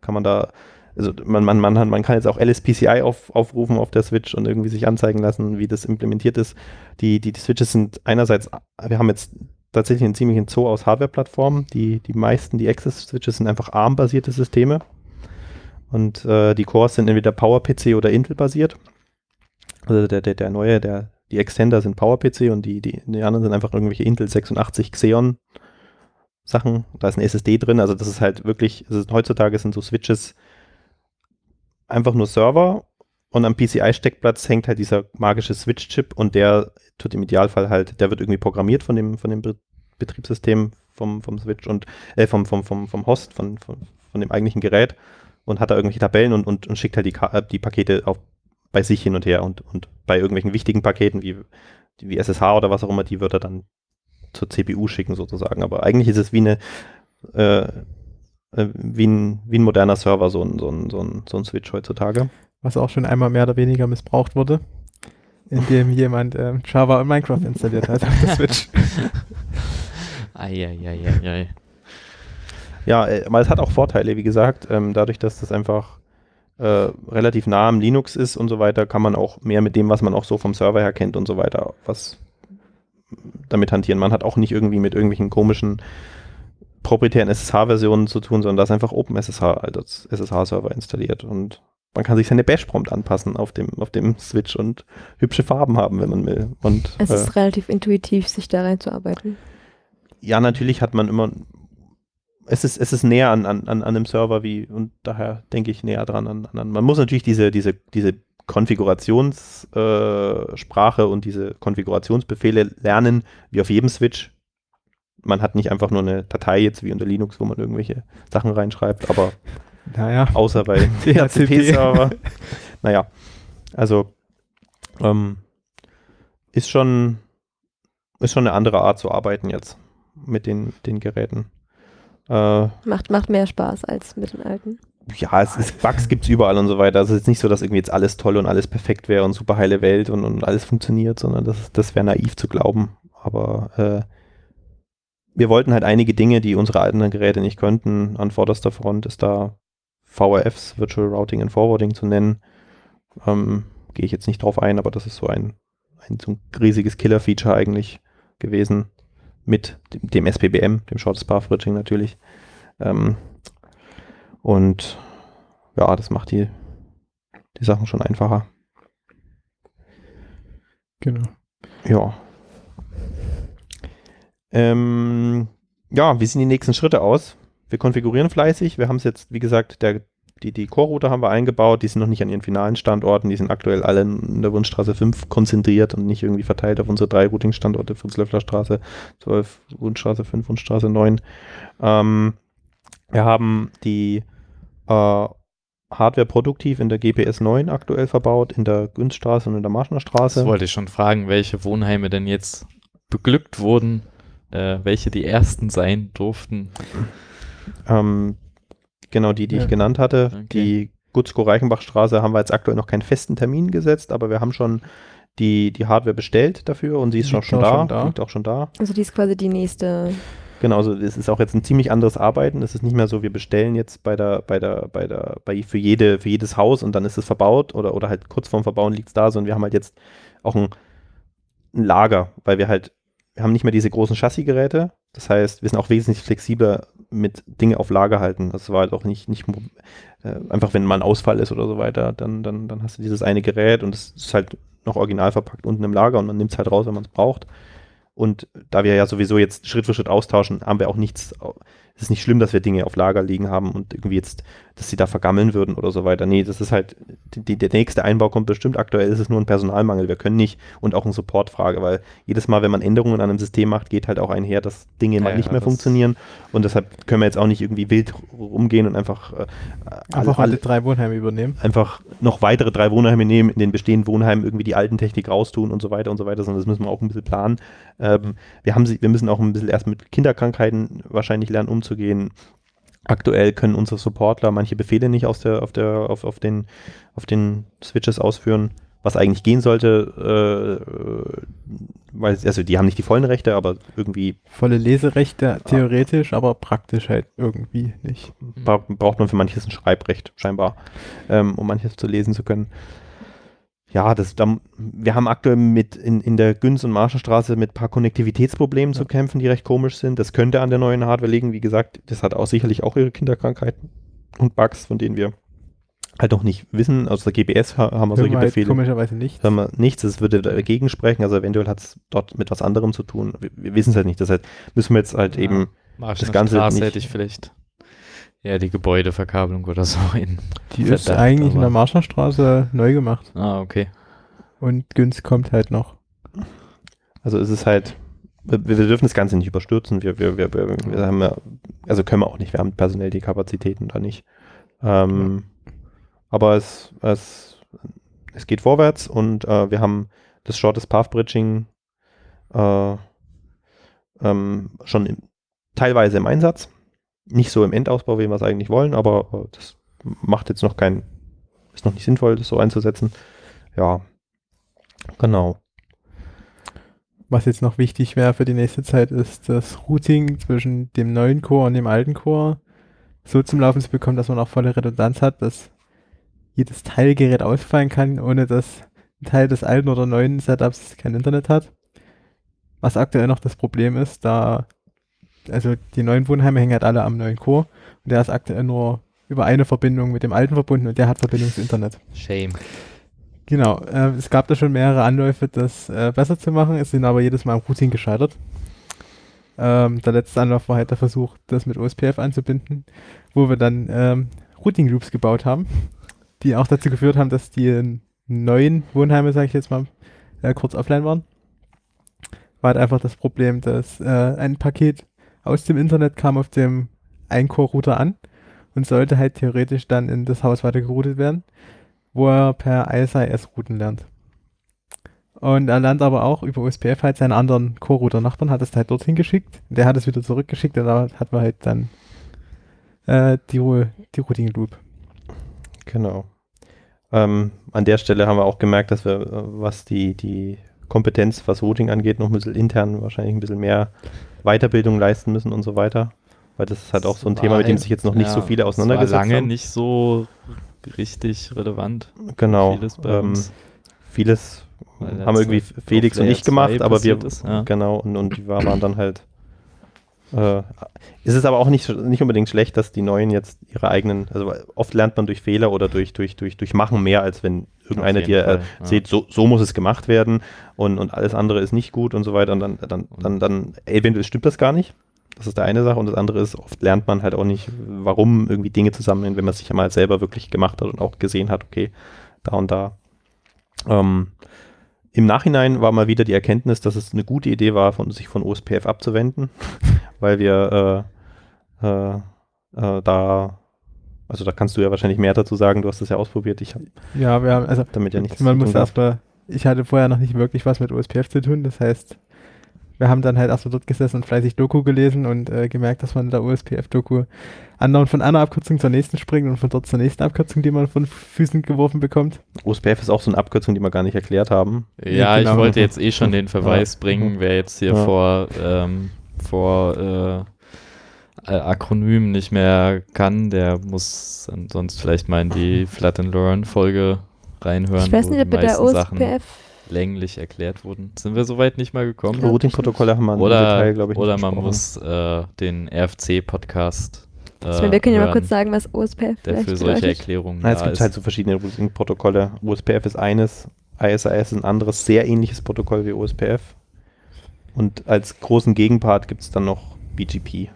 kann man da also man, man, man, man kann jetzt auch LSPCI auf, aufrufen auf der Switch und irgendwie sich anzeigen lassen, wie das implementiert ist. Die, die, die Switches sind einerseits, wir haben jetzt tatsächlich einen ziemlichen Zoo aus Hardware-Plattformen. Die, die meisten, die Access-Switches sind einfach ARM-basierte Systeme. Und äh, die Cores sind entweder PowerPC oder Intel-basiert. Also der, der, der neue, der, die Extender sind PowerPC und die, die, die anderen sind einfach irgendwelche Intel 86 Xeon Sachen. Da ist ein SSD drin. Also das ist halt wirklich, ist, heutzutage sind so Switches einfach nur Server und am PCI-Steckplatz hängt halt dieser magische Switch-Chip und der tut im Idealfall halt, der wird irgendwie programmiert von dem, von dem Be Betriebssystem vom, vom Switch und äh, vom, vom, vom, vom Host, von, von, von dem eigentlichen Gerät und hat da irgendwelche Tabellen und, und, und schickt halt die, Ka die Pakete auch bei sich hin und her und, und bei irgendwelchen wichtigen Paketen wie, wie SSH oder was auch immer, die wird er dann zur CPU schicken sozusagen. Aber eigentlich ist es wie eine äh, wie ein, wie ein moderner Server, so, ein, so, ein, so ein Switch heutzutage. Was auch schon einmal mehr oder weniger missbraucht wurde, indem jemand ähm, Java und Minecraft installiert hat auf der Switch. Eieieiei. Ja, äh, aber es hat auch Vorteile, wie gesagt. Ähm, dadurch, dass das einfach äh, relativ nah am Linux ist und so weiter, kann man auch mehr mit dem, was man auch so vom Server her kennt und so weiter, was damit hantieren. Man hat auch nicht irgendwie mit irgendwelchen komischen proprietären SSH-Versionen zu tun, sondern da ist einfach OpenSSH als SSH-Server installiert und man kann sich seine Bash-Prompt anpassen auf dem, auf dem Switch und hübsche Farben haben, wenn man will. Und, Es äh, ist relativ intuitiv, sich da reinzuarbeiten. ja, natürlich hat man immer, es ist, es ist näher an, an, an einem Server wie, und daher denke ich näher dran an, an man muss natürlich diese, diese, diese Konfigurationssprache äh, und diese Konfigurationsbefehle lernen, wie auf jedem Switch. Man hat nicht einfach nur eine Datei jetzt wie unter Linux, wo man irgendwelche Sachen reinschreibt, aber Naja, außer bei DHCP. DHCP-Server. naja, also ähm, ist schon ist schon eine andere Art zu arbeiten jetzt mit den, den Geräten. Äh, Macht, macht mehr Spaß als mit den alten. ja, es ist, Bugs gibt es überall und so weiter. Also es ist nicht so, dass irgendwie jetzt alles toll und alles perfekt wäre und super heile Welt und, und alles funktioniert, sondern das, das wäre naiv zu glauben. Aber äh, wir wollten halt einige Dinge, die unsere alten Geräte nicht könnten. An vorderster Front ist da VRFs, Virtual Routing and Forwarding zu nennen. Ähm, Gehe ich jetzt nicht drauf ein, aber das ist so ein, ein so ein riesiges Killer-Feature eigentlich gewesen mit dem, dem SPBM, dem Shortest Path Bridging natürlich. Ähm, und ja, das macht die, die Sachen schon einfacher. Genau. Ja. Ähm, ja, wie sehen die nächsten Schritte aus? Wir konfigurieren fleißig. Wir haben es jetzt, wie gesagt, der, die, die Core-Router haben wir eingebaut. Die sind noch nicht an ihren finalen Standorten. Die sind aktuell alle in der Wunschstraße 5 konzentriert und nicht irgendwie verteilt auf unsere drei Routing-Standorte, Fritzlöffler Straße 12, Wunschstraße 5, Wunschstraße 9. Ähm, wir haben die äh, Hardware produktiv in der GPS 9 aktuell verbaut, in der Günststraße und in der Marschner Straße. Das wollte ich schon fragen, welche Wohnheime denn jetzt beglückt wurden, äh, welche die ersten sein durften. Ähm, genau die, die Ja. ich genannt hatte. Okay. Die Gutzko-Reichenbach-Straße haben wir jetzt aktuell noch keinen festen Termin gesetzt, aber wir haben schon die, die Hardware bestellt dafür und sie ist Liegt schon, schon, auch da, schon da. Liegt auch schon da. Also die ist quasi die nächste. Genau, also es ist auch jetzt ein ziemlich anderes Arbeiten. Es ist nicht mehr so, wir bestellen jetzt bei der, bei der, bei der, bei für jede, für jedes Haus und dann ist es verbaut oder, oder halt kurz vorm Verbauen liegt es da, sondern wir haben halt jetzt auch ein, ein Lager, weil wir halt, wir haben nicht mehr diese großen Chassisgeräte. Das heißt, wir sind auch wesentlich flexibler mit Dinge auf Lager halten. Das war halt auch nicht, nicht äh, einfach, wenn mal ein Ausfall ist oder so weiter, dann, dann, dann hast du dieses eine Gerät und es ist halt noch original verpackt unten im Lager und man nimmt es halt raus, wenn man es braucht. Und da wir ja sowieso jetzt Schritt für Schritt austauschen, haben wir auch nichts. Es ist nicht schlimm, dass wir Dinge auf Lager liegen haben und irgendwie jetzt, dass sie da vergammeln würden oder so weiter. Nee, das ist halt, die, der nächste Einbau kommt bestimmt. Aktuell ist es nur ein Personalmangel. Wir können nicht und auch eine Supportfrage, weil jedes Mal, wenn man Änderungen an einem System macht, geht halt auch einher, dass Dinge mal Ja, nicht ja, mehr funktionieren. Und deshalb können wir jetzt auch nicht irgendwie wild rumgehen und einfach äh, Einfach alle drei Wohnheime übernehmen. einfach noch weitere drei Wohnheime nehmen, in den bestehenden Wohnheimen irgendwie die alten Technik raustun und so weiter und so weiter, sondern das müssen wir auch ein bisschen planen. Ähm, wir, haben sie, wir müssen auch ein bisschen erst mit Kinderkrankheiten wahrscheinlich lernen, umzugehen. Aktuell können unsere Supportler manche Befehle nicht aus der, auf, der, auf, auf, den, auf den Switches ausführen, was eigentlich gehen sollte, äh, weil, also die haben nicht die vollen Rechte, aber irgendwie Volle Leserechte theoretisch, aber praktisch halt irgendwie nicht. bra braucht man für manches ein Schreibrecht, scheinbar, ähm, um manches zu lesen zu können. Ja, das, da, wir haben aktuell mit in, in der Günz- und Marschenstraße mit ein paar Konnektivitätsproblemen zu kämpfen, die recht komisch sind. Das könnte an der neuen Hardware liegen. Wie gesagt, das hat auch sicherlich auch ihre Kinderkrankheiten und Bugs, von denen wir halt noch nicht wissen. Aus der GPS ha haben wir solche wir halt Befehle. komischerweise nicht. Haben wir nichts, das würde dagegen sprechen. Also eventuell hat es dort mit was anderem zu tun. Wir, wir wissen es halt nicht. Das heißt, müssen wir jetzt halt Ja. eben Marschner Das Ganze Straße nicht- hätte ich vielleicht ja die Gebäudeverkabelung oder so in. Die ist Verdacht, eigentlich in aber- der Marschnerstraße neu gemacht. Ah, okay. Und Günz kommt halt noch. Also es ist halt, wir, wir dürfen das Ganze nicht überstürzen. Wir, wir, wir, wir, wir haben ja, also können wir auch nicht, wir haben personell die Kapazitäten da nicht. Ähm, Aber es, es, es geht vorwärts und äh, wir haben das Shortest Path Bridging äh, ähm, schon im, teilweise im Einsatz. Nicht so im Endausbau, wie wir es eigentlich wollen, aber äh, das macht jetzt noch kein, ist noch nicht sinnvoll, das so einzusetzen. Ja, genau. Was jetzt noch wichtig wäre für die nächste Zeit, ist das Routing zwischen dem neuen Core und dem alten Core so zum Laufen zu bekommen, dass man auch volle Redundanz hat, dass jedes Teilgerät ausfallen kann, ohne dass ein Teil des alten oder neuen Setups kein Internet hat. Was aktuell noch das Problem ist, da also die neuen Wohnheime hängen halt alle am neuen Core und der ist aktuell nur über eine Verbindung mit dem alten verbunden und der hat Verbindung ins Internet. Shame. Genau, äh, es gab da schon mehrere Anläufe, das äh, besser zu machen, es sind aber jedes Mal am Routing gescheitert. Ähm, der letzte Anlauf war halt der Versuch, das mit OSPF anzubinden, wo wir dann ähm, Routing Loops gebaut haben, die auch dazu geführt haben, dass die neuen Wohnheime, sage ich jetzt mal, äh, kurz offline waren. War halt einfach das Problem, dass äh, ein Paket aus dem Internet kam auf dem Ein-Core-Router an und sollte halt theoretisch dann in das Haus weiter geroutet werden wo er per ISIS routen lernt. Und er lernt aber auch über USPF halt seinen anderen Core-Router-Nachbarn, hat es halt dorthin geschickt. Der hat es wieder zurückgeschickt und da hat man halt dann äh, die, die Routing-Loop. Genau. Ähm, an der Stelle haben wir auch gemerkt, dass wir, äh, was die, die Kompetenz, was Routing angeht, noch ein bisschen intern wahrscheinlich ein bisschen mehr Weiterbildung leisten müssen und so weiter. Weil das ist halt auch so ein Thema, mit dem sich jetzt noch nicht so ja, viele das auseinandergesetzt war lange haben. nicht so richtig relevant. Genau. Vieles ähm, vieles haben irgendwie Felix und ich gemacht, 2 aber wir ist, ja. genau und, und die war- waren dann halt. Äh, ist es aber auch nicht, nicht unbedingt schlecht, dass die Neuen jetzt ihre eigenen, also oft lernt man durch Fehler oder durch, durch, durch, durch Machen mehr, als wenn irgendeiner dir äh, sieht, so, so muss es gemacht werden und, und alles andere ist nicht gut und so weiter und dann, dann, dann, dann eventuell stimmt das gar nicht. Das ist der eine Sache und das andere ist, oft lernt man halt auch nicht, warum irgendwie Dinge zusammenhängen, wenn man sich einmal selber wirklich gemacht hat und auch gesehen hat, okay, da und da. Ähm, Im Nachhinein war mal wieder die Erkenntnis, dass es eine gute Idee war, von, sich von OSPF abzuwenden, weil wir äh, äh, äh, da, also da kannst du ja wahrscheinlich mehr dazu sagen, du hast das ja ausprobiert, ich habe Ja, wir haben, also damit ja nichts man zu muss erstmal, ich hatte vorher noch nicht wirklich was mit OSPF zu tun, das heißt, wir haben dann halt erstmal dort gesessen und fleißig Doku gelesen und äh, gemerkt, dass man in der OSPF-Doku andauernd von einer Abkürzung zur nächsten springt und von dort zur nächsten Abkürzung, die man von Füßen geworfen bekommt. OSPF ist auch so eine Abkürzung, die wir gar nicht erklärt haben. Ja, genau. ich wollte jetzt eh schon den Verweis Ja. bringen, wer jetzt hier Ja. vor, ähm, vor äh, äh, Akronym nicht mehr kann, der muss sonst vielleicht mal in die Flat and Learn Folge reinhören. Ich weiß nicht, ob bei der meisten Sachen OSPF länglich erklärt wurden. Sind wir soweit nicht mal gekommen? Ja. Routing-Protokolle haben wir im Oder, Detail, glaube ich, oder nicht man besprochen. muss äh, den RFC-Podcast äh, wir können ja mal hören, kurz sagen, was OSPF der für solche bedeutet. Erklärungen Na, es gibt ist. halt so verschiedene Routing-Protokolle. OSPF ist eines, ISIS ist ein anderes, sehr ähnliches Protokoll wie OSPF. Und als großen Gegenpart gibt es dann noch BGP.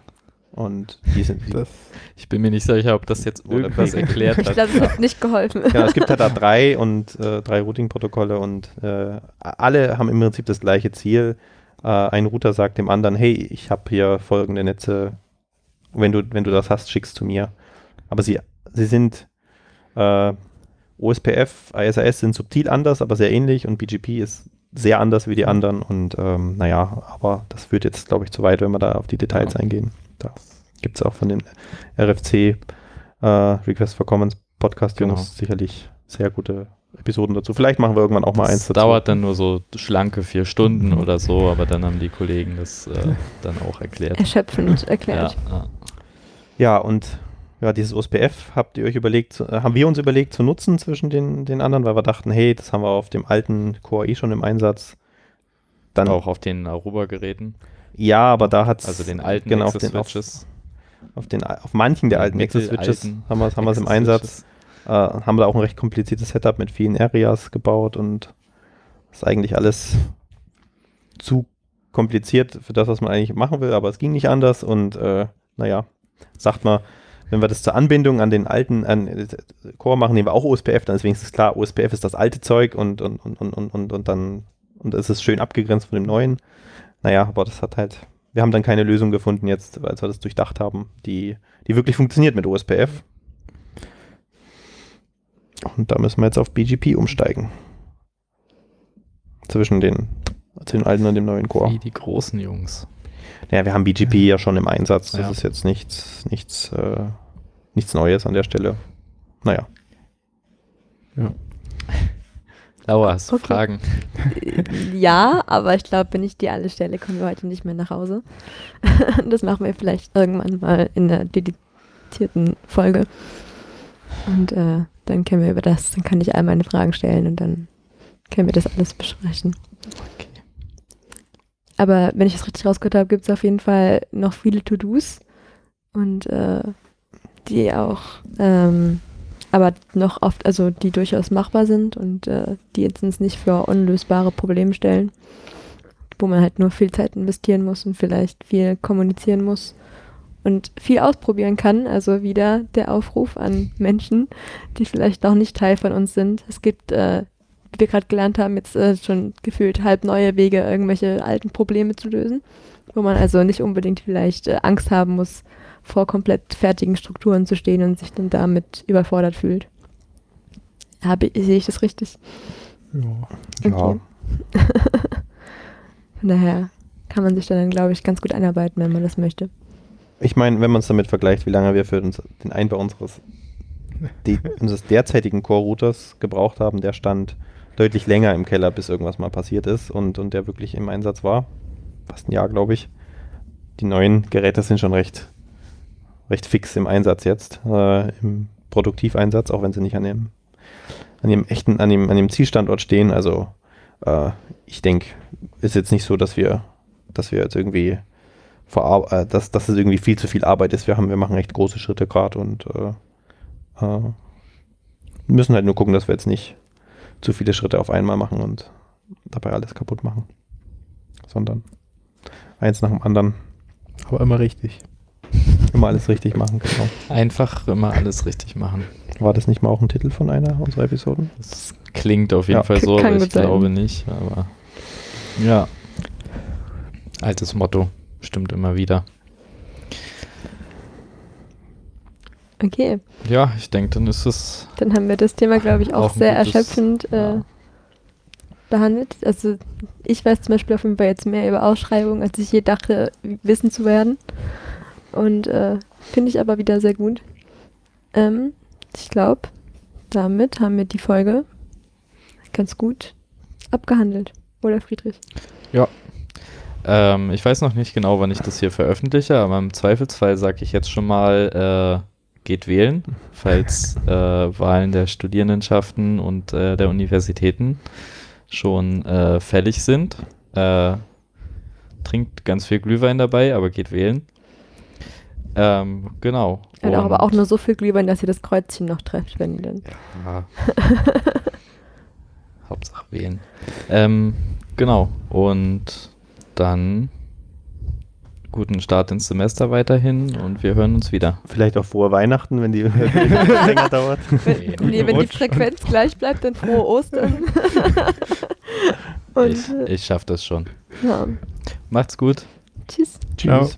Und die sind, die, Das, ich bin mir nicht sicher, ob das jetzt irgendwas erklärt Ich hat. glaube, es hat nicht geholfen. genau, es gibt halt da drei und äh, drei Routing-Protokolle und äh, alle haben im Prinzip das gleiche Ziel. Äh, ein Router sagt dem anderen, hey, ich habe hier folgende Netze, wenn du, wenn du das hast, schickst du mir. Aber sie, sie sind äh, OSPF, ISIS sind subtil anders, aber sehr ähnlich und BGP ist sehr anders wie die anderen und ähm, naja, aber das führt jetzt, glaube ich, zu weit, wenn wir da auf die Details Ja. eingehen. Da gibt es auch von den RFC äh, Request for Commons Podcast Jungs Genau. sicherlich sehr gute Episoden dazu. Vielleicht machen wir irgendwann auch mal Das eins dazu. dauert dann nur so schlanke vier Stunden oder so, aber dann haben die Kollegen das äh, dann auch erklärt. Erschöpfend erklärt. Ja, ja. Ja, und ja, dieses OSPF habt ihr euch überlegt, äh, haben wir uns überlegt zu nutzen zwischen den, den anderen, weil wir dachten, hey, das haben wir auf dem alten Core eh schon im Einsatz. Dann auch auf den Aruba-Geräten, Ja, aber da hat also den alten genau, auf, Nexus den, auf, Switches. auf, den, auf manchen der alten Nexus Switches haben wir es im Einsatz. Switches. Äh, haben da auch ein recht kompliziertes Setup mit vielen Areas gebaut und ist eigentlich alles zu kompliziert für das, was man eigentlich machen will, aber es ging nicht anders und äh, naja, sagt mal, wenn wir das zur Anbindung an den alten an, äh, Core machen, nehmen wir auch OSPF, dann ist wenigstens klar, OSPF ist das alte Zeug und, und, und, und, und, und, und dann und es ist schön abgegrenzt von dem neuen. Naja, aber das hat halt, wir haben dann keine Lösung gefunden jetzt, als wir das durchdacht haben, die, die wirklich funktioniert mit OSPF. Und da müssen wir jetzt auf BGP umsteigen. Zwischen den, zwischen dem alten und dem neuen Core. Wie die großen Jungs. Ja, wir haben BGP ja schon im Einsatz. Das Ja. ist jetzt nichts, nichts, äh, nichts Neues an der Stelle. Naja. Laura, hast du Okay. Fragen? Ja, aber ich glaube, wenn ich die alle stelle, kommen wir heute nicht mehr nach Hause. das machen wir vielleicht irgendwann mal in der dedizierten Folge. Und äh, dann können wir über das, dann kann ich all meine Fragen stellen und dann können wir das alles besprechen. Okay. Aber wenn ich das richtig rausgehört habe, gibt es auf jeden Fall noch viele To-Dos und äh, die auch, ähm, aber noch oft, also die durchaus machbar sind und äh, die jetzt uns nicht für unlösbare Probleme stellen, wo man halt nur viel Zeit investieren muss und vielleicht viel kommunizieren muss und viel ausprobieren kann. Also wieder der Aufruf an Menschen, die vielleicht noch nicht Teil von uns sind. Es gibt äh, wie wir gerade gelernt haben, jetzt äh, schon gefühlt halb neue Wege, irgendwelche alten Probleme zu lösen, wo man also nicht unbedingt vielleicht äh, Angst haben muss, vor komplett fertigen Strukturen zu stehen und sich dann damit überfordert fühlt. Habe, sehe ich das richtig? ja. Ja. Okay. Von daher kann man sich dann, glaube ich, ganz gut einarbeiten, wenn man das möchte. Ich meine, wenn man es damit vergleicht, wie lange wir für uns, den Einbau unseres, die, unseres derzeitigen Core-Routers gebraucht haben, der stand deutlich länger im Keller, bis irgendwas mal passiert ist und, und der wirklich im Einsatz war. Fast ein Jahr, glaube ich. Die neuen Geräte sind schon recht recht fix im Einsatz jetzt, äh, im Produktiveinsatz, auch wenn sie nicht an dem, an dem echten, an dem, an dem Zielstandort stehen. Also äh, ich denke, ist jetzt nicht so, dass wir, dass wir jetzt irgendwie vor, äh, dass, dass es irgendwie viel zu viel Arbeit ist. Wir haben, wir machen echt große Schritte gerade und äh, äh, müssen halt nur gucken, dass wir jetzt nicht zu viele Schritte auf einmal machen und dabei alles kaputt machen. Sondern eins nach dem anderen Aber immer richtig. Immer alles richtig machen, genau. Einfach immer alles richtig machen. War das nicht mal auch ein Titel von einer unserer Episoden? Das klingt auf jeden Ja. Fall so, Kann aber ich sein. glaube nicht. Aber ja. Altes Motto. Stimmt immer wieder. Okay, Ja, ich denke, dann ist es. dann haben wir das Thema, glaube ich, auch, Auch sehr gutes- erschöpfend äh, ja. behandelt. Also ich weiß zum Beispiel auf jeden Fall jetzt mehr über Ausschreibungen, als ich je dachte, wissen zu werden. Und äh, finde ich aber wieder sehr gut. Ähm, ich glaube, damit haben wir die Folge ganz gut abgehandelt. Oder Friedrich? Ähm, ich weiß noch nicht genau, wann ich das hier veröffentliche, aber im Zweifelsfall sage ich jetzt schon mal, äh, geht wählen, falls äh, Wahlen der Studierendenschaften und äh, der Universitäten schon äh, fällig sind. Äh, trinkt ganz viel Glühwein dabei, aber geht wählen. Ähm, genau. Ja, aber Und- auch nur so viel Glühwein, dass ihr das Kreuzchen noch trefft, wenn ihr dann. Ja. Hauptsache wählen. Ähm, genau. Und dann guten Start ins Semester weiterhin und wir hören uns wieder. Vielleicht auch frohe Weihnachten, wenn die länger dauert. Nee, Nee, wenn die. Frequenz gleich bleibt, dann frohe Ostern. Und Ich, ich schaff das schon. ja, Macht's gut. tschüss. Ciao.